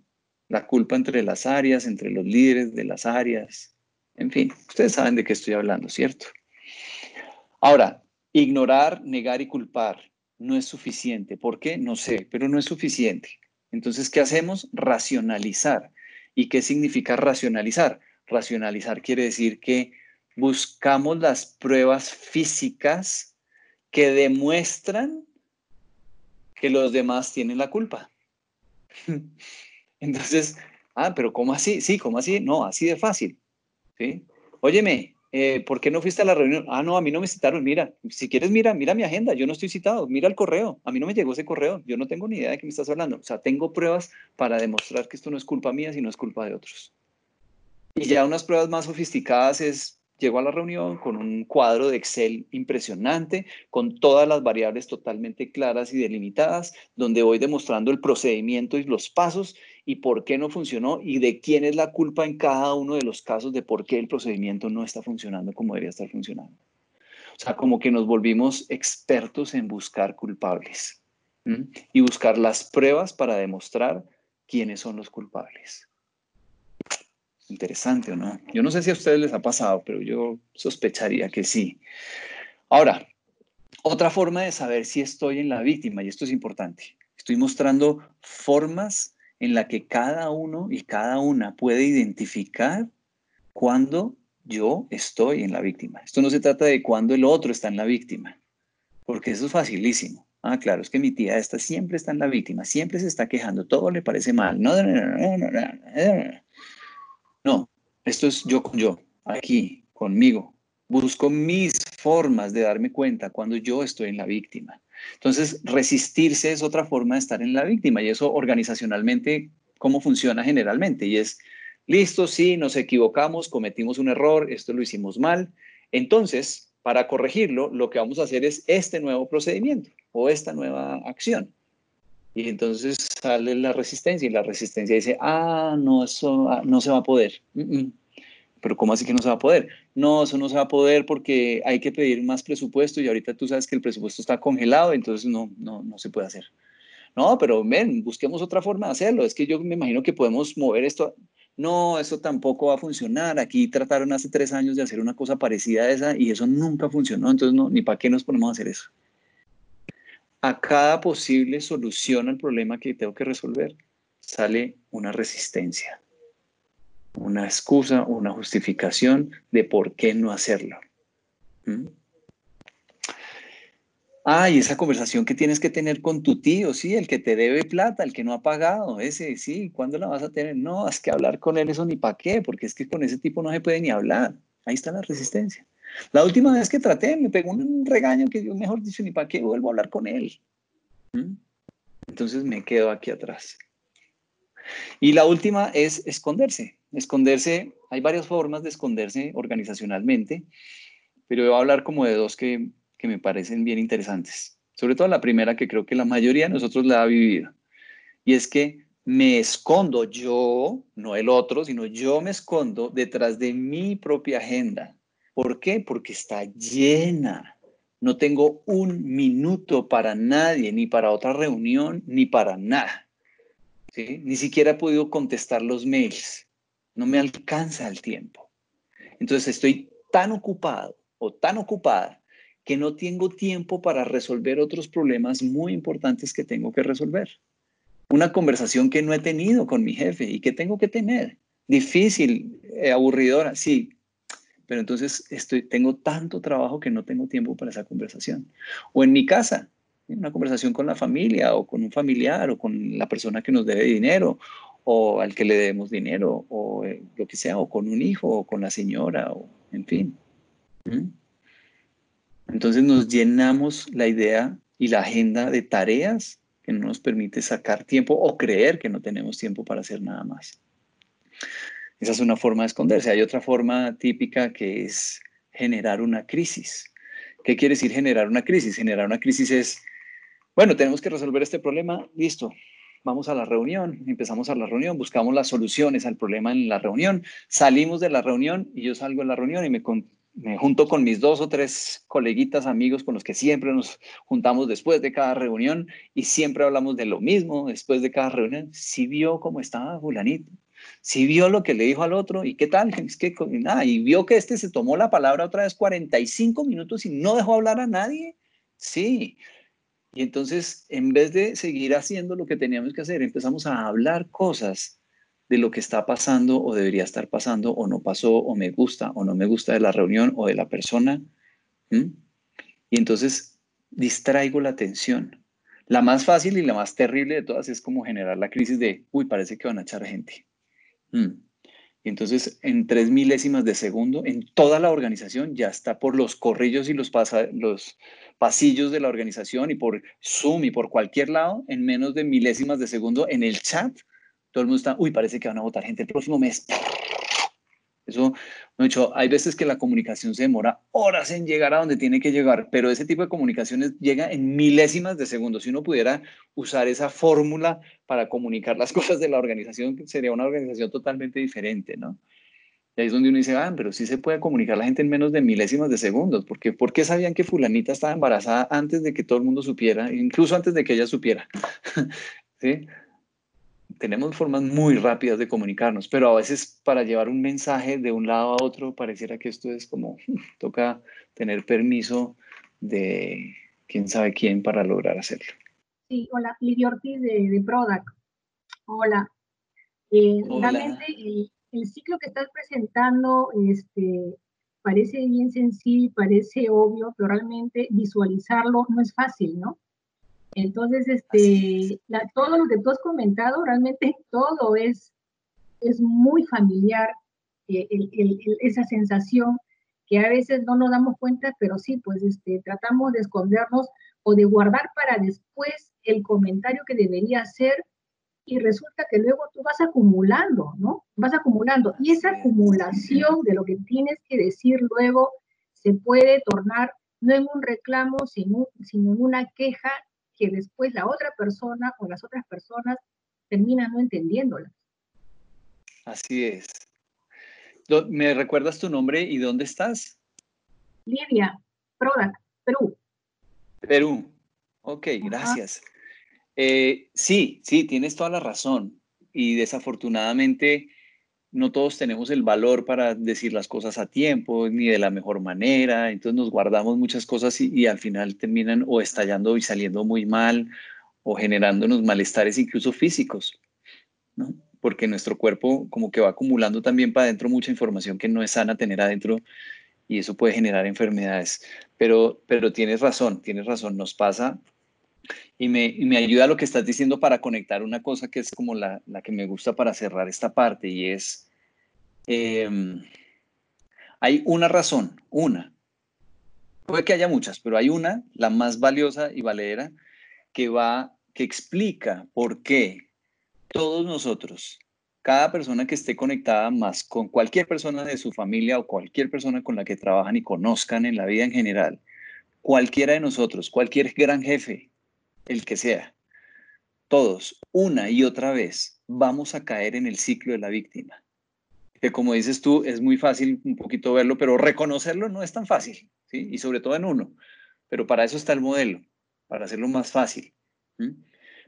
La culpa entre las áreas, entre los líderes de las áreas, en fin, ustedes saben de qué estoy hablando, ¿cierto? Ahora, ignorar, negar y culpar no es suficiente. ¿Por qué? No sé, pero no es suficiente. Entonces, ¿qué hacemos? Racionalizar. ¿Y qué significa racionalizar? Racionalizar quiere decir que buscamos las pruebas físicas que demuestran que los demás tienen la culpa. Entonces, ah, pero ¿cómo así? Sí, ¿cómo así? No, así de fácil. ¿Sí? Óyeme, eh, ¿por qué no fuiste a la reunión? Ah, no, a mí no me citaron. Mira, si quieres, mira, mira mi agenda. Yo no estoy citado. Mira el correo. A mí no me llegó ese correo. Yo no tengo ni idea de qué me estás hablando. O sea, tengo pruebas para demostrar que esto no es culpa mía, sino es culpa de otros. Y ya unas pruebas más sofisticadas es Llego a la reunión con un cuadro de Excel impresionante, con todas las variables totalmente claras y delimitadas, donde voy demostrando el procedimiento y los pasos y por qué no funcionó y de quién es la culpa en cada uno de los casos de por qué el procedimiento no está funcionando como debería estar funcionando. O sea, como que nos volvimos expertos en buscar culpables y buscar las pruebas para demostrar quiénes son los culpables. Interesante o no. Yo no sé si a ustedes les ha pasado, pero yo sospecharía que sí. Ahora, otra forma de saber si estoy en la víctima, y esto es importante, estoy mostrando formas en la que cada uno y cada una puede identificar cuando yo estoy en la víctima. Esto no se trata de cuando el otro está en la víctima, porque eso es facilísimo. Ah, claro, es que mi tía esta siempre está en la víctima, siempre se está quejando, todo le parece mal. No, no, no, no, no. No, esto es yo con yo, aquí, conmigo. Busco mis formas de darme cuenta cuando yo estoy en la víctima. Entonces, resistirse es otra forma de estar en la víctima y eso organizacionalmente, ¿cómo funciona generalmente? Y es, listo, sí, nos equivocamos, cometimos un error, esto lo hicimos mal. Entonces, para corregirlo, lo que vamos a hacer es este nuevo procedimiento o esta nueva acción. Y entonces sale la resistencia y la resistencia dice, ah, no, eso ah, no se va a poder. Pero ¿cómo así que no se va a poder? No, eso no se va a poder porque hay que pedir más presupuesto y ahorita tú sabes que el presupuesto está congelado, entonces no, no, no se puede hacer. No, pero ven, busquemos otra forma de hacerlo. Es que yo me imagino que podemos mover esto no, eso tampoco va a funcionar. Aquí trataron hace tres años de hacer una cosa parecida a esa y eso nunca funcionó. Entonces, no, ni para qué nos ponemos a hacer eso. A cada posible solución al problema que tengo que resolver sale una resistencia, una excusa, una justificación de por qué no hacerlo. ¿Mm? Ay, esa conversación que tienes que tener con tu tío, sí, el que te debe plata, el que no ha pagado, ese, sí, ¿cuándo la vas a tener? No, es que hablar con él eso ni para qué, porque es que con ese tipo no se puede ni hablar. Ahí está la resistencia. La última vez que traté, me pegó un regaño que yo, mejor dicho, ni para qué vuelvo a hablar con él. Entonces me quedo aquí atrás. Y la última es esconderse. Esconderse, hay varias formas de esconderse organizacionalmente, pero voy a hablar como de dos que que me parecen bien interesantes. Sobre todo la primera que creo que la mayoría de nosotros la ha vivido. Y es que me escondo yo, no el otro, sino yo me escondo detrás de mi propia agenda. ¿Por qué? Porque está llena. No tengo un minuto para nadie, ni para otra reunión, ni para nada. Ni siquiera he podido contestar los mails. No me alcanza el tiempo. Entonces estoy tan ocupado o tan ocupada que no tengo tiempo para resolver otros problemas muy importantes que tengo que resolver. Una conversación que no he tenido con mi jefe y que tengo que tener. Difícil, eh, aburridora, sí, pero entonces estoy, tengo tanto trabajo que no tengo tiempo para esa conversación. O en mi casa, una conversación con la familia o con un familiar o con la persona que nos debe dinero o al que le debemos dinero o eh, lo que sea, o con un hijo o con la señora o en fin. Entonces nos llenamos la idea y la agenda de tareas que no nos permite sacar tiempo o creer que no tenemos tiempo para hacer nada más. Esa es una forma de esconderse. Hay otra forma típica que es generar una crisis. ¿Qué quiere decir generar una crisis? Generar una crisis es, bueno, tenemos que resolver este problema, listo, vamos a la reunión, empezamos a la reunión, buscamos las soluciones al problema en la reunión, salimos de la reunión y yo salgo de la reunión y me, me junto con mis dos o tres coleguitas, amigos con los que siempre nos juntamos después de cada reunión y siempre hablamos de lo mismo después de cada reunión. Si vio cómo estaba fulanito, si vio lo que le dijo al otro y qué tal, es que nada, y vio que este se tomó la palabra otra vez 45 minutos y no dejó hablar a nadie. Sí. Y entonces, en vez de seguir haciendo lo que teníamos que hacer, empezamos a hablar cosas de lo que está pasando o debería estar pasando o no pasó o me gusta o no me gusta de la reunión o de la persona. Y entonces distraigo la atención. La más fácil y la más terrible de todas es como generar la crisis de, uy, parece que van a echar gente. Y entonces en tres milésimas de segundo, en toda la organización ya está por los corrillos y los, los pasillos de la organización y por Zoom y por cualquier lado, en menos de milésimas de segundo en el chat todo el mundo está, uy, parece que van a votar gente el próximo mes. Eso, hecho, hay veces que la comunicación se demora horas en llegar a donde tiene que llegar, pero ese tipo de comunicaciones llega en milésimas de segundos. Si uno pudiera usar esa fórmula para comunicar las cosas de la organización, sería una organización totalmente diferente, ¿no? Y ahí es donde uno dice, ah, pero sí se puede comunicar la gente en menos de milésimas de segundos, porque ¿por qué sabían que fulanita estaba embarazada antes de que todo el mundo supiera, incluso antes de que ella supiera? ¿Sí? Tenemos formas muy rápidas de comunicarnos, pero a veces para llevar un mensaje de un lado a otro pareciera que esto es como, toca tener permiso de quién sabe quién para lograr hacerlo. Sí, hola, Lidia Ortiz de, de Prodac. Hola. Eh, Realmente el, el, ciclo que estás presentando este, parece bien sencillo, parece obvio, pero realmente visualizarlo no es fácil, ¿no? Entonces, este, todo lo que tú has comentado, realmente todo es, es muy familiar, eh, esa sensación que a veces no nos damos cuenta, pero sí, pues este, tratamos de escondernos o de guardar para después el comentario que debería ser y resulta que luego tú vas acumulando, ¿no? Vas acumulando y esa acumulación de lo que tienes que decir luego se puede tornar no en un reclamo, sino, sino en una queja que después la otra persona o las otras personas terminan no entendiéndola. Así es. ¿Me recuerdas tu nombre y dónde estás? Lidia, Prodac, Perú. Perú. Ok, gracias. Eh, sí, sí, tienes toda la razón. Y desafortunadamente no todos tenemos el valor para decir las cosas a tiempo ni de la mejor manera. Entonces nos guardamos muchas cosas y, al final terminan o estallando y saliendo muy mal o generándonos malestares incluso físicos, ¿no? Porque nuestro cuerpo como que va acumulando también para adentro mucha información que no es sana tener adentro y eso puede generar enfermedades. Pero, pero tienes razón, tienes razón, nos pasa y me, me, ayuda lo que estás diciendo para conectar una cosa que es como la, la que me gusta para cerrar esta parte y es, em, hay una razón, una, puede que haya muchas, pero hay una, la más valiosa y valedera, que va, que explica por qué todos nosotros, cada persona que esté conectada más con cualquier persona de su familia o cualquier persona con la que trabajan y conozcan en la vida en general, cualquiera de nosotros, cualquier gran jefe, el que sea, todos, una y otra vez, vamos a caer en el ciclo de la víctima. Que como dices tú, es muy fácil un poquito verlo, pero reconocerlo no es tan fácil, ¿sí? Y sobre todo en uno. Pero para eso está el modelo, para hacerlo más fácil.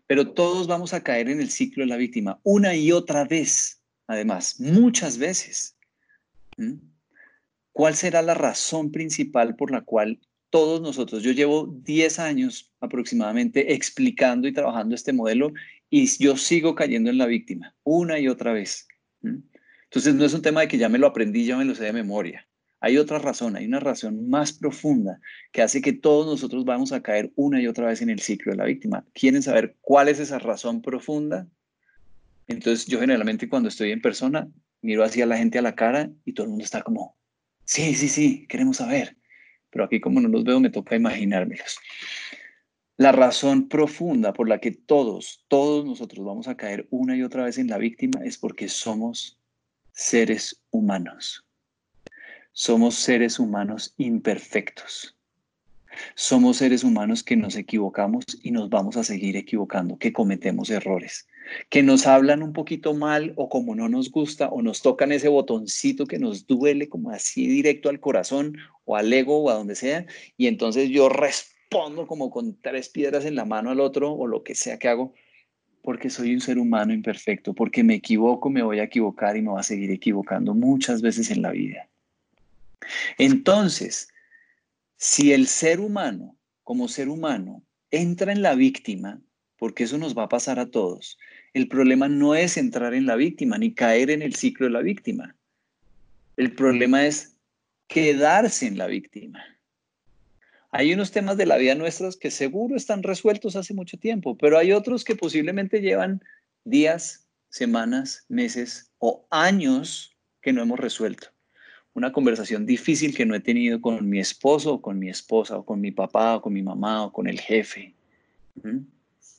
Pero todos vamos a caer en el ciclo de la víctima, una y otra vez, además, muchas veces. ¿Cuál será la razón principal por la cual todos nosotros. Yo llevo 10 años aproximadamente explicando y trabajando este modelo y yo sigo cayendo en la víctima una y otra vez. Entonces no es un tema de que ya me lo aprendí, ya me lo sé de memoria. Hay otra razón, hay una razón más profunda que hace que todos nosotros vamos a caer una y otra vez en el ciclo de la víctima. ¿Quieren saber cuál es esa razón profunda? Entonces yo generalmente cuando estoy en persona miro hacia la gente a la cara y todo el mundo está como, sí, sí, sí, queremos saber pero aquí como no los veo me toca imaginármelos. La razón profunda por la que todos, todos nosotros vamos a caer una y otra vez en la víctima es porque somos seres humanos. Somos seres humanos imperfectos. Somos seres humanos que nos equivocamos y nos vamos a seguir equivocando, que cometemos errores, que nos hablan un poquito mal o como no nos gusta o nos tocan ese botoncito que nos duele como así directo al corazón o al ego o a donde sea y entonces yo respondo como con tres piedras en la mano al otro o lo que sea que hago porque soy un ser humano imperfecto, porque me equivoco, me voy a equivocar y me voy a seguir equivocando muchas veces en la vida. Entonces, si el ser humano, como ser humano, entra en la víctima, porque eso nos va a pasar a todos, el problema no es entrar en la víctima ni caer en el ciclo de la víctima. El problema es quedarse en la víctima. Hay unos temas de la vida nuestras que seguro están resueltos hace mucho tiempo, pero hay otros que posiblemente llevan días, semanas, meses o años que no hemos resuelto una conversación difícil que no he tenido con mi esposo o con mi esposa o con mi papá o con mi mamá o con el jefe,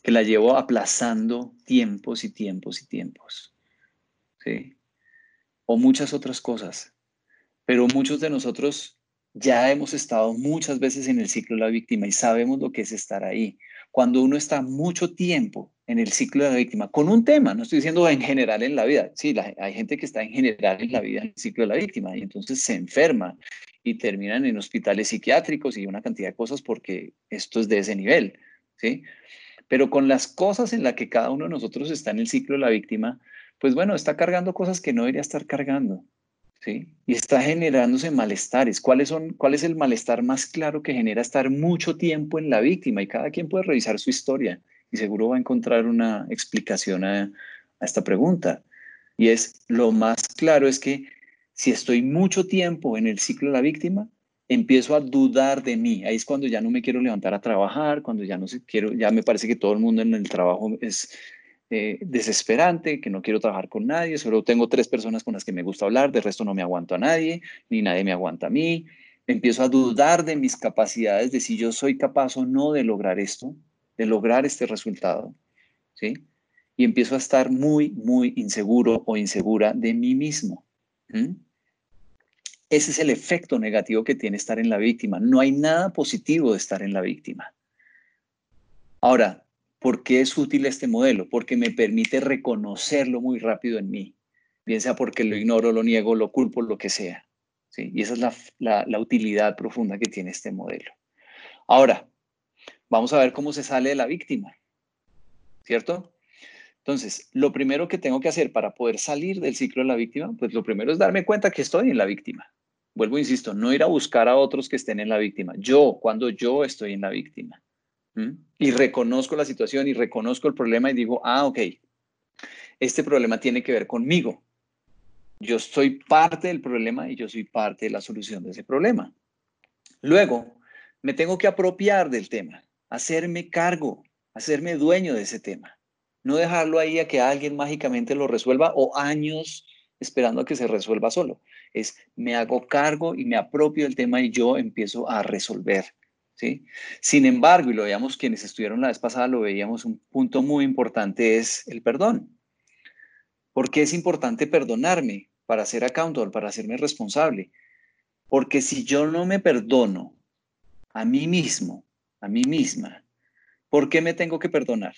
que la llevo aplazando tiempos y tiempos y tiempos. ¿sí? O muchas otras cosas. Pero muchos de nosotros ya hemos estado muchas veces en el ciclo de la víctima y sabemos lo que es estar ahí. Cuando uno está mucho tiempo en el ciclo de la víctima, con un tema, no estoy diciendo en general en la vida, sí, hay gente que está en general en la vida en el ciclo de la víctima y entonces se enferma y terminan en hospitales psiquiátricos y una cantidad de cosas porque esto es de ese nivel, ¿sí? Pero con las cosas en las que cada uno de nosotros está en el ciclo de la víctima, pues bueno, está cargando cosas que no debería estar cargando, ¿sí? Y está generándose malestares. ¿Cuáles son, ¿Cuál es el malestar más claro que genera estar mucho tiempo en la víctima? Y cada quien puede revisar su historia y seguro va a encontrar una explicación a, esta pregunta. Y es, lo más claro es que si estoy mucho tiempo en el ciclo de la víctima, empiezo a dudar de mí. Ahí es cuando ya no me quiero levantar a trabajar, cuando ya no sé, quiero, ya me parece que todo el mundo en el trabajo es eh, desesperante, que no quiero trabajar con nadie, solo tengo tres personas con las que me gusta hablar, de resto no me aguanto a nadie, ni nadie me aguanta a mí. Empiezo a dudar de mis capacidades, de si yo soy capaz o no de lograr esto, de lograr este resultado, ¿sí? Y empiezo a estar muy, muy inseguro o insegura de mí mismo. Ese es el efecto negativo que tiene estar en la víctima. No hay nada positivo de estar en la víctima. Ahora, ¿por qué es útil este modelo? Porque me permite reconocerlo muy rápido en mí, bien sea porque lo ignoro, lo niego, lo culpo, lo que sea. ¿sí? Y esa es la, la utilidad profunda que tiene este modelo. Ahora, vamos a ver cómo se sale de la víctima, ¿cierto? Entonces, lo primero que tengo que hacer para poder salir del ciclo de la víctima, pues lo primero es darme cuenta que estoy en la víctima. Vuelvo, insisto, no ir a buscar a otros que estén en la víctima. Yo, cuando yo estoy en la víctima. Y reconozco la situación y reconozco el problema y digo, ah, ok, este problema tiene que ver conmigo. Yo soy parte del problema y yo soy parte de la solución de ese problema. Luego, me tengo que apropiar del tema, hacerme cargo, hacerme dueño de ese tema. No dejarlo ahí a que alguien mágicamente lo resuelva o años esperando a que se resuelva solo. Es me hago cargo y me apropio del tema y yo empiezo a resolver. ¿sí? Sin embargo, y lo veíamos quienes estuvieron la vez pasada, lo veíamos, un punto muy importante es el perdón. ¿Por qué es importante perdonarme para ser accountable, para hacerme responsable? Porque si yo no me perdono a mí mismo, a mí misma, ¿por qué me tengo que perdonar?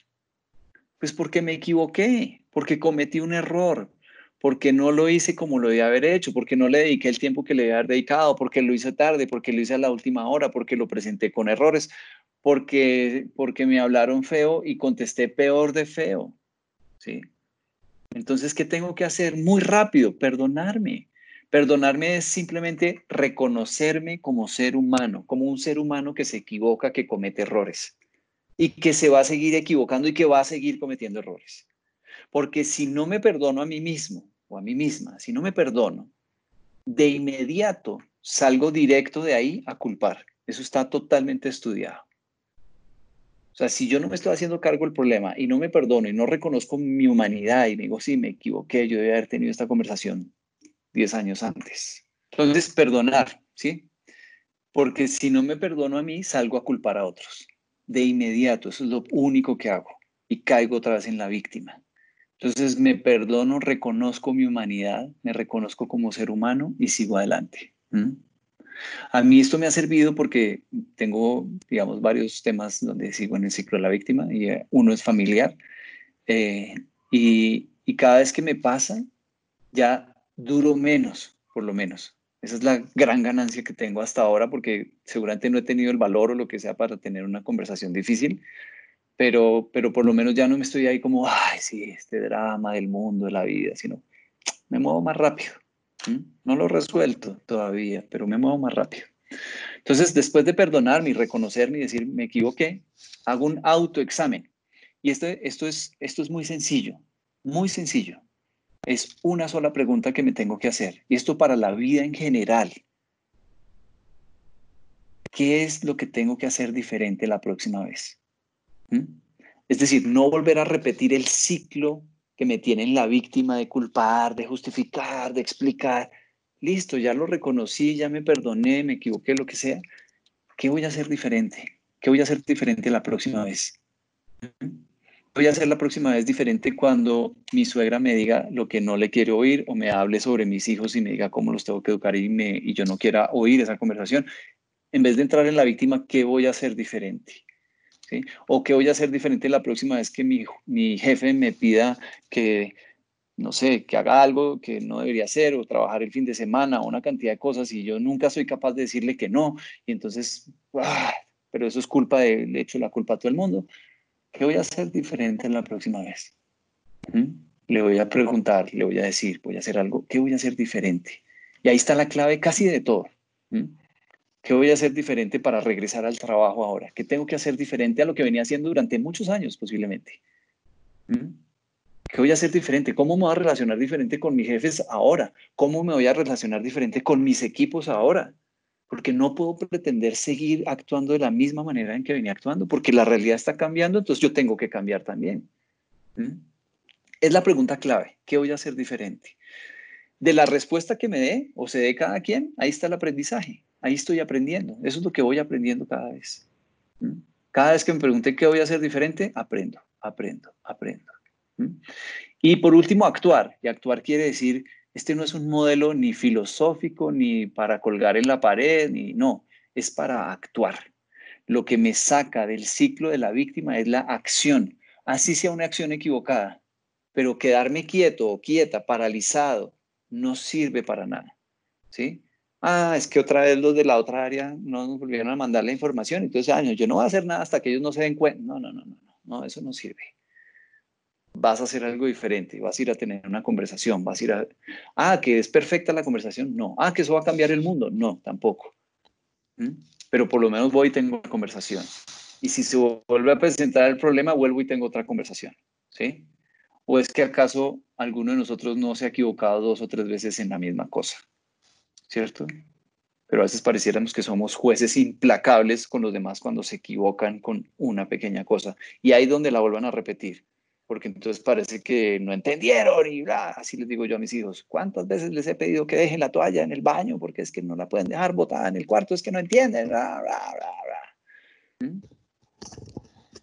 Pues porque me equivoqué, porque cometí un error, porque no lo hice como lo debía haber hecho, porque no le dediqué el tiempo que le debía haber dedicado, porque lo hice tarde, porque lo hice a la última hora, porque lo presenté con errores, porque, porque me hablaron feo y contesté peor de feo. ¿sí? Entonces, ¿qué tengo que hacer? Muy rápido, perdonarme. Perdonarme es simplemente reconocerme como ser humano, como un ser humano que se equivoca, que comete errores y que se va a seguir equivocando y que va a seguir cometiendo errores. Porque si no me perdono a mí mismo o a mí misma, si no me perdono, de inmediato salgo directo de ahí a culpar. Eso está totalmente estudiado. O sea, si yo no me estoy haciendo cargo del problema y no me perdono y no reconozco mi humanidad y me digo, sí, me equivoqué, yo debía haber tenido esta conversación 10 años antes. Entonces, perdonar, ¿sí? Porque si no me perdono a mí, salgo a culpar a otros de inmediato, eso es lo único que hago y caigo otra vez en la víctima. Entonces me perdono, reconozco mi humanidad, me reconozco como ser humano y sigo adelante. A mí esto me ha servido porque tengo, digamos, varios temas donde sigo en el ciclo de la víctima y eh, uno es familiar. Eh, y, y cada vez que me pasa, ya duro menos, por lo menos. Esa es la gran ganancia que tengo hasta ahora porque seguramente no he tenido el valor o lo que sea para tener una conversación difícil, pero, pero por lo menos ya no me estoy ahí como, ay, sí, este drama del mundo, de la vida, sino me muevo más rápido. No lo resuelto todavía, pero me muevo más rápido. Entonces, después de perdonarme y reconocerme y decir, me equivoqué, hago un autoexamen. Y esto, esto, es, esto es muy sencillo, muy sencillo es una sola pregunta que me tengo que hacer. Y esto para la vida en general. ¿Qué es lo que tengo que hacer diferente la próxima vez? Es decir, no volver a repetir el ciclo que me tiene en la víctima de culpar, de justificar, de explicar. Listo, ya lo reconocí, ya me perdoné, me equivoqué, lo que sea. ¿Qué voy a hacer diferente? ¿Qué voy a hacer diferente la próxima vez? ¿Mm? voy a hacer la próxima vez diferente cuando mi suegra me diga lo que no le quiere oír o me hable sobre mis hijos y me diga cómo los tengo que educar y, me, y yo no quiera oír esa conversación. En vez de entrar en la víctima, ¿qué voy a hacer diferente? O qué voy a hacer diferente la próxima vez que mi, mi jefe me pida que, no sé, que haga algo que no debería hacer o trabajar el fin de semana o una cantidad de cosas y yo nunca soy capaz de decirle que no. Y entonces, ¡ah! pero eso es culpa de hecho, la culpa a todo el mundo. ¿Qué voy a hacer diferente la próxima vez? ¿Mm? Le voy a preguntar, le voy a decir, voy a hacer algo, ¿qué voy a hacer diferente? Y ahí está la clave casi de todo. ¿Mm? ¿Qué voy a hacer diferente para regresar al trabajo ahora? ¿Qué tengo que hacer diferente a lo que venía haciendo durante muchos años posiblemente? ¿Mm? ¿Qué voy a hacer diferente? ¿Cómo me voy a relacionar diferente con mis jefes ahora? ¿Cómo me voy a relacionar diferente con mis equipos ahora? porque no puedo pretender seguir actuando de la misma manera en que venía actuando, porque la realidad está cambiando, entonces yo tengo que cambiar también. Es la pregunta clave, ¿qué voy a hacer diferente? De la respuesta que me dé o se dé cada quien, ahí está el aprendizaje, ahí estoy aprendiendo, eso es lo que voy aprendiendo cada vez. Cada vez que me pregunte qué voy a hacer diferente, aprendo, aprendo, aprendo. Y por último, actuar. Y actuar quiere decir, este no es un modelo ni filosófico, ni para colgar en la pared, ni no, es para actuar. Lo que me saca del ciclo de la víctima es la acción, así sea una acción equivocada, pero quedarme quieto o quieta, paralizado, no sirve para nada. ¿Sí? Ah, es que otra vez los de la otra área no nos volvieron a mandar la información, entonces, años, yo no voy a hacer nada hasta que ellos no se den cuenta. No, no, no, no, no, eso no sirve vas a hacer algo diferente, vas a ir a tener una conversación, vas a ir a, ah, que es perfecta la conversación, no, ah, que eso va a cambiar el mundo, no, tampoco. ¿Mm? Pero por lo menos voy y tengo una conversación. Y si se vuelve a presentar el problema, vuelvo y tengo otra conversación, ¿sí? ¿O es que acaso alguno de nosotros no se ha equivocado dos o tres veces en la misma cosa? ¿Cierto? Pero a veces pareciéramos que somos jueces implacables con los demás cuando se equivocan con una pequeña cosa. Y ahí donde la vuelvan a repetir porque entonces parece que no entendieron y bla, así les digo yo a mis hijos, ¿cuántas veces les he pedido que dejen la toalla en el baño porque es que no la pueden dejar botada en el cuarto, es que no entienden, bla, bla, bla, ¿Mm?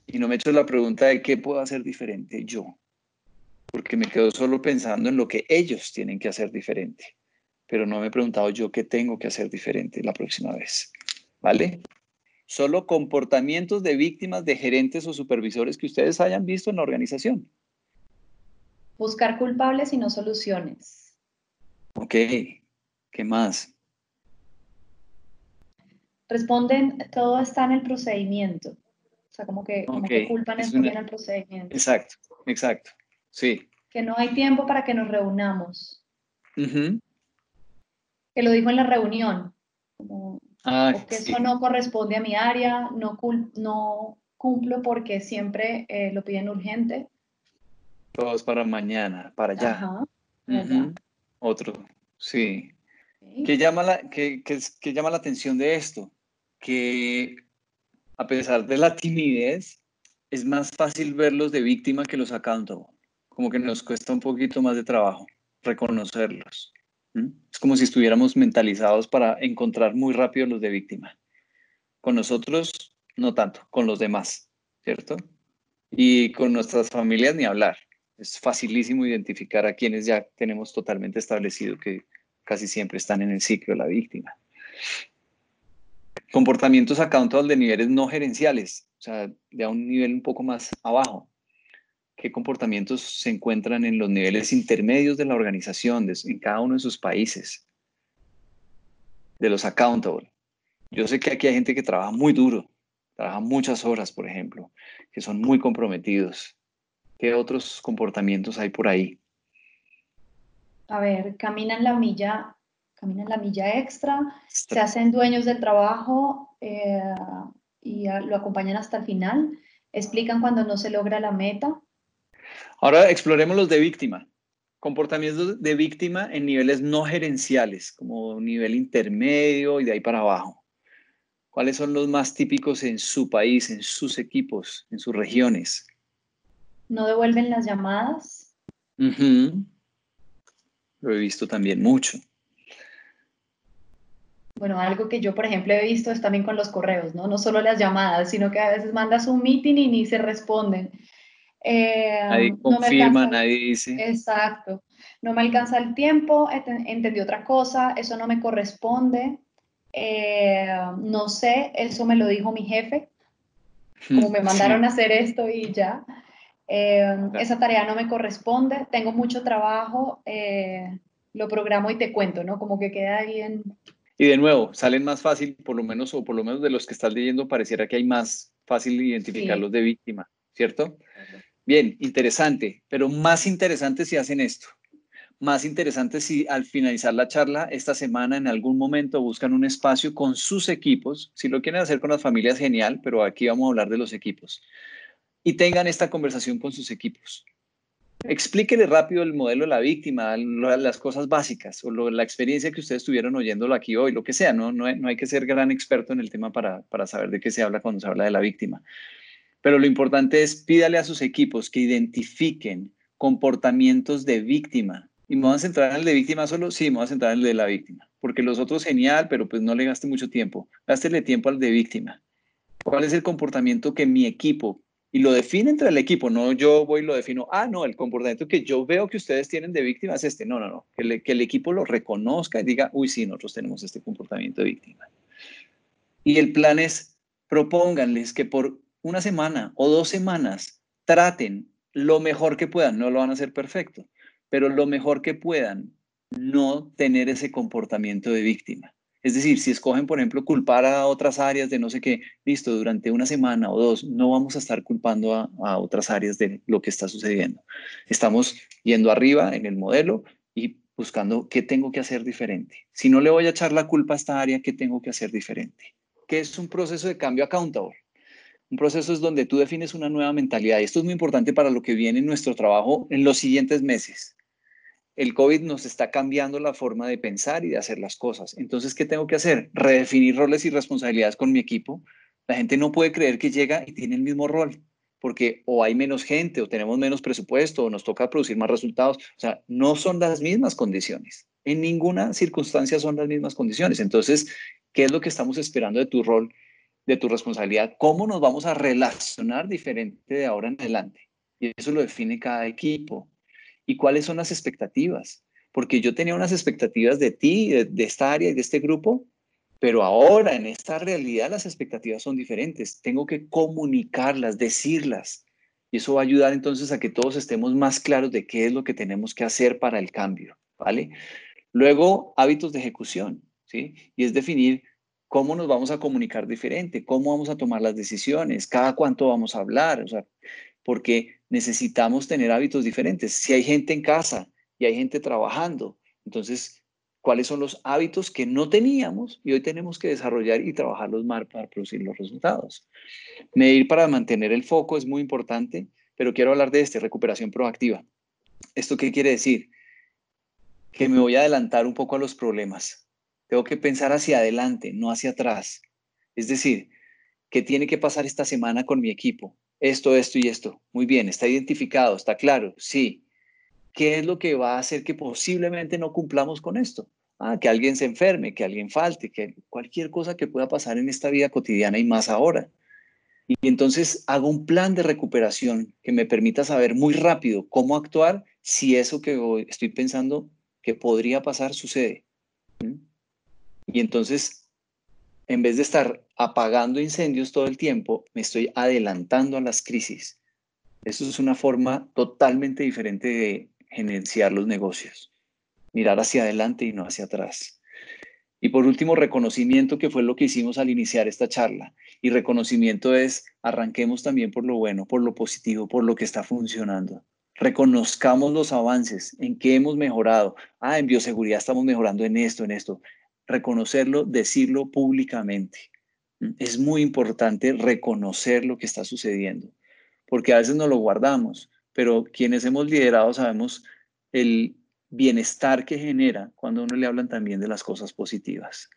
Y no me he hecho la pregunta de qué puedo hacer diferente yo, porque me quedo solo pensando en lo que ellos tienen que hacer diferente, pero no me he preguntado yo qué tengo que hacer diferente la próxima vez, ¿vale? solo comportamientos de víctimas de gerentes o supervisores que ustedes hayan visto en la organización. Buscar culpables y no soluciones. Ok, ¿qué más? Responden, todo está en el procedimiento. O sea, como que, culpan es en el procedimiento. Exacto, exacto, sí. Que no hay tiempo para que nos reunamos. Que lo dijo en la reunión. Como, Ah, porque eso no corresponde a mi área, no, no cumplo porque siempre eh, lo piden urgente. Todo es para mañana, para allá. Ajá, Otro, sí. ¿Qué, llama la, que, llama la atención de esto? Que a pesar de la timidez, es más fácil verlos de víctima que los accountable. Como que nos cuesta un poquito más de trabajo reconocerlos. Es como si estuviéramos mentalizados para encontrar muy rápido los de víctima. Con nosotros, no tanto, con los demás, ¿cierto? Y con nuestras familias ni hablar. Es facilísimo identificar a quienes ya tenemos totalmente establecido que casi siempre están en el ciclo de la víctima. Comportamientos accountable de niveles no gerenciales, o sea, de un nivel un poco más abajo qué comportamientos se encuentran en los niveles intermedios de la organización, en cada uno de sus países, de los accountable. Yo sé que aquí hay gente que trabaja muy duro, trabaja muchas horas, por ejemplo, que son muy comprometidos. ¿Qué otros comportamientos hay por ahí? A ver, caminan la milla, caminan la milla extra, se hacen dueños del trabajo eh, y lo acompañan hasta el final, explican cuando no se logra la meta, Ahora exploremos los de víctima. Comportamientos de víctima en niveles no gerenciales, como nivel intermedio y de ahí para abajo. ¿Cuáles son los más típicos en su país, en sus equipos, en sus regiones? ¿No devuelven las llamadas? Lo he visto también mucho. Bueno, algo que yo, por ejemplo, he visto es también con los correos, ¿no? No solo las llamadas, sino que a veces mandas un meeting y ni se responden. Eh, nadie confirma, nadie dice. Exacto. No me alcanza el tiempo, entendí otra cosa, eso no me corresponde. Eh, no sé, eso me lo dijo mi jefe, como me mandaron a hacer esto y ya. Eh, esa tarea no me corresponde, tengo mucho trabajo, lo programo y te cuento, ¿no? Como que queda bien. Y de nuevo, salen más fácil, por lo menos, o por lo menos de los que estás leyendo, pareciera que hay más fácil identificarlos de víctima, ¿cierto? Bien, interesante, pero más interesante si hacen esto. Más interesante si al finalizar la charla esta semana en algún momento buscan un espacio con sus equipos. Si lo quieren hacer con las familias, genial, pero aquí vamos a hablar de los equipos. Y tengan esta conversación con sus equipos. explíquele rápido el modelo de la víctima, las cosas básicas o la experiencia que ustedes estuvieron oyéndolo aquí hoy, lo que sea, no, no, hay que ser gran experto en el tema para, para saber de qué se habla cuando se habla de la víctima. Pero lo importante es pídale a sus equipos que identifiquen comportamientos de víctima. ¿Y me voy a centrar en el de víctima solo? Sí, me voy a centrar en el de la víctima. Porque los otros, genial, pero pues no le gaste mucho tiempo. Gástele tiempo al de víctima. ¿Cuál es el comportamiento que mi equipo, y lo define entre el equipo, no yo voy y lo defino, ah, no, el comportamiento que yo veo que ustedes tienen de víctima es este. No, no, no, que, que el equipo lo reconozca y diga, uy, sí, nosotros tenemos este comportamiento de víctima. Y el plan es, propónganles que por una semana o dos semanas traten lo mejor que puedan, no lo van a hacer perfecto, pero lo mejor que puedan, no tener ese comportamiento de víctima. Es decir, si escogen, por ejemplo, culpar a otras áreas de no sé qué, listo, durante una semana o dos, no vamos a estar culpando a, a otras áreas de lo que está sucediendo. Estamos yendo arriba en el modelo y buscando qué tengo que hacer diferente. Si no le voy a echar la culpa a esta área, ¿qué tengo que hacer diferente? ¿Qué es un proceso de cambio accountable? Un proceso es donde tú defines una nueva mentalidad y esto es muy importante para lo que viene en nuestro trabajo en los siguientes meses. El COVID nos está cambiando la forma de pensar y de hacer las cosas. Entonces, ¿qué tengo que hacer? Redefinir roles y responsabilidades con mi equipo. La gente no puede creer que llega y tiene el mismo rol, porque o hay menos gente, o tenemos menos presupuesto, o nos toca producir más resultados. O sea, no son las mismas condiciones. En ninguna circunstancia son las mismas condiciones. Entonces, ¿qué es lo que estamos esperando de tu rol de tu responsabilidad, cómo nos vamos a relacionar diferente de ahora en adelante. Y eso lo define cada equipo. ¿Y cuáles son las expectativas? Porque yo tenía unas expectativas de ti, de, esta área y de este grupo, pero ahora en esta realidad las expectativas son diferentes. Tengo que comunicarlas, decirlas. Y eso va a ayudar entonces a que todos estemos más claros de qué es lo que tenemos que hacer para el cambio, ¿vale? Luego, hábitos de ejecución, ¿sí? Y es definir cómo nos vamos a comunicar diferente, cómo vamos a tomar las decisiones, cada cuánto vamos a hablar, o sea, porque necesitamos tener hábitos diferentes. Si hay gente en casa y hay gente trabajando, entonces, ¿cuáles son los hábitos que no teníamos y hoy tenemos que desarrollar y trabajarlos más para producir los resultados? Medir para mantener el foco es muy importante, pero quiero hablar de este, recuperación proactiva. ¿Esto qué quiere decir? Que me voy a adelantar un poco a los problemas tengo que pensar hacia adelante, no hacia atrás. Es decir, ¿qué tiene que pasar esta semana con mi equipo? Esto, esto y esto. Muy bien, está identificado, está claro, sí. ¿Qué es lo que va a hacer que posiblemente no cumplamos con esto? Ah, que alguien se enferme, que alguien falte, que cualquier cosa que pueda pasar en esta vida cotidiana y más ahora. Y entonces hago un plan de recuperación que me permita saber muy rápido cómo actuar si eso que estoy pensando que podría pasar sucede. Y entonces, en vez de estar apagando incendios todo el tiempo, me estoy adelantando a las crisis. Eso es una forma totalmente diferente de gerenciar los negocios. Mirar hacia adelante y no hacia atrás. Y por último, reconocimiento, que fue lo que hicimos al iniciar esta charla. Y reconocimiento es, arranquemos también por lo bueno, por lo positivo, por lo que está funcionando. Reconozcamos los avances, en qué hemos mejorado. Ah, en bioseguridad estamos mejorando en esto, en esto reconocerlo, decirlo públicamente. Es muy importante reconocer lo que está sucediendo, porque a veces no lo guardamos, pero quienes hemos liderado sabemos el bienestar que genera cuando uno le hablan también de las cosas positivas.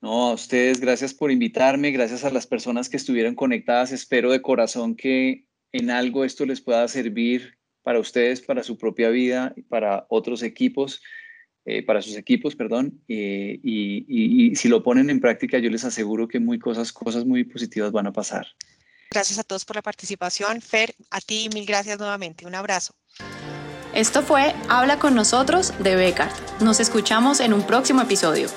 No, a ustedes, gracias por invitarme, gracias a las personas que estuvieron conectadas. Espero de corazón que en algo esto les pueda servir para ustedes, para su propia vida y para otros equipos. Eh, para sus equipos, perdón, eh, y, si lo ponen en práctica, yo les aseguro que muy cosas, cosas muy positivas van a pasar. Gracias a todos por la participación. Fer, a ti mil gracias nuevamente. Un abrazo. Esto fue Habla con nosotros de Becar. Nos escuchamos en un próximo episodio.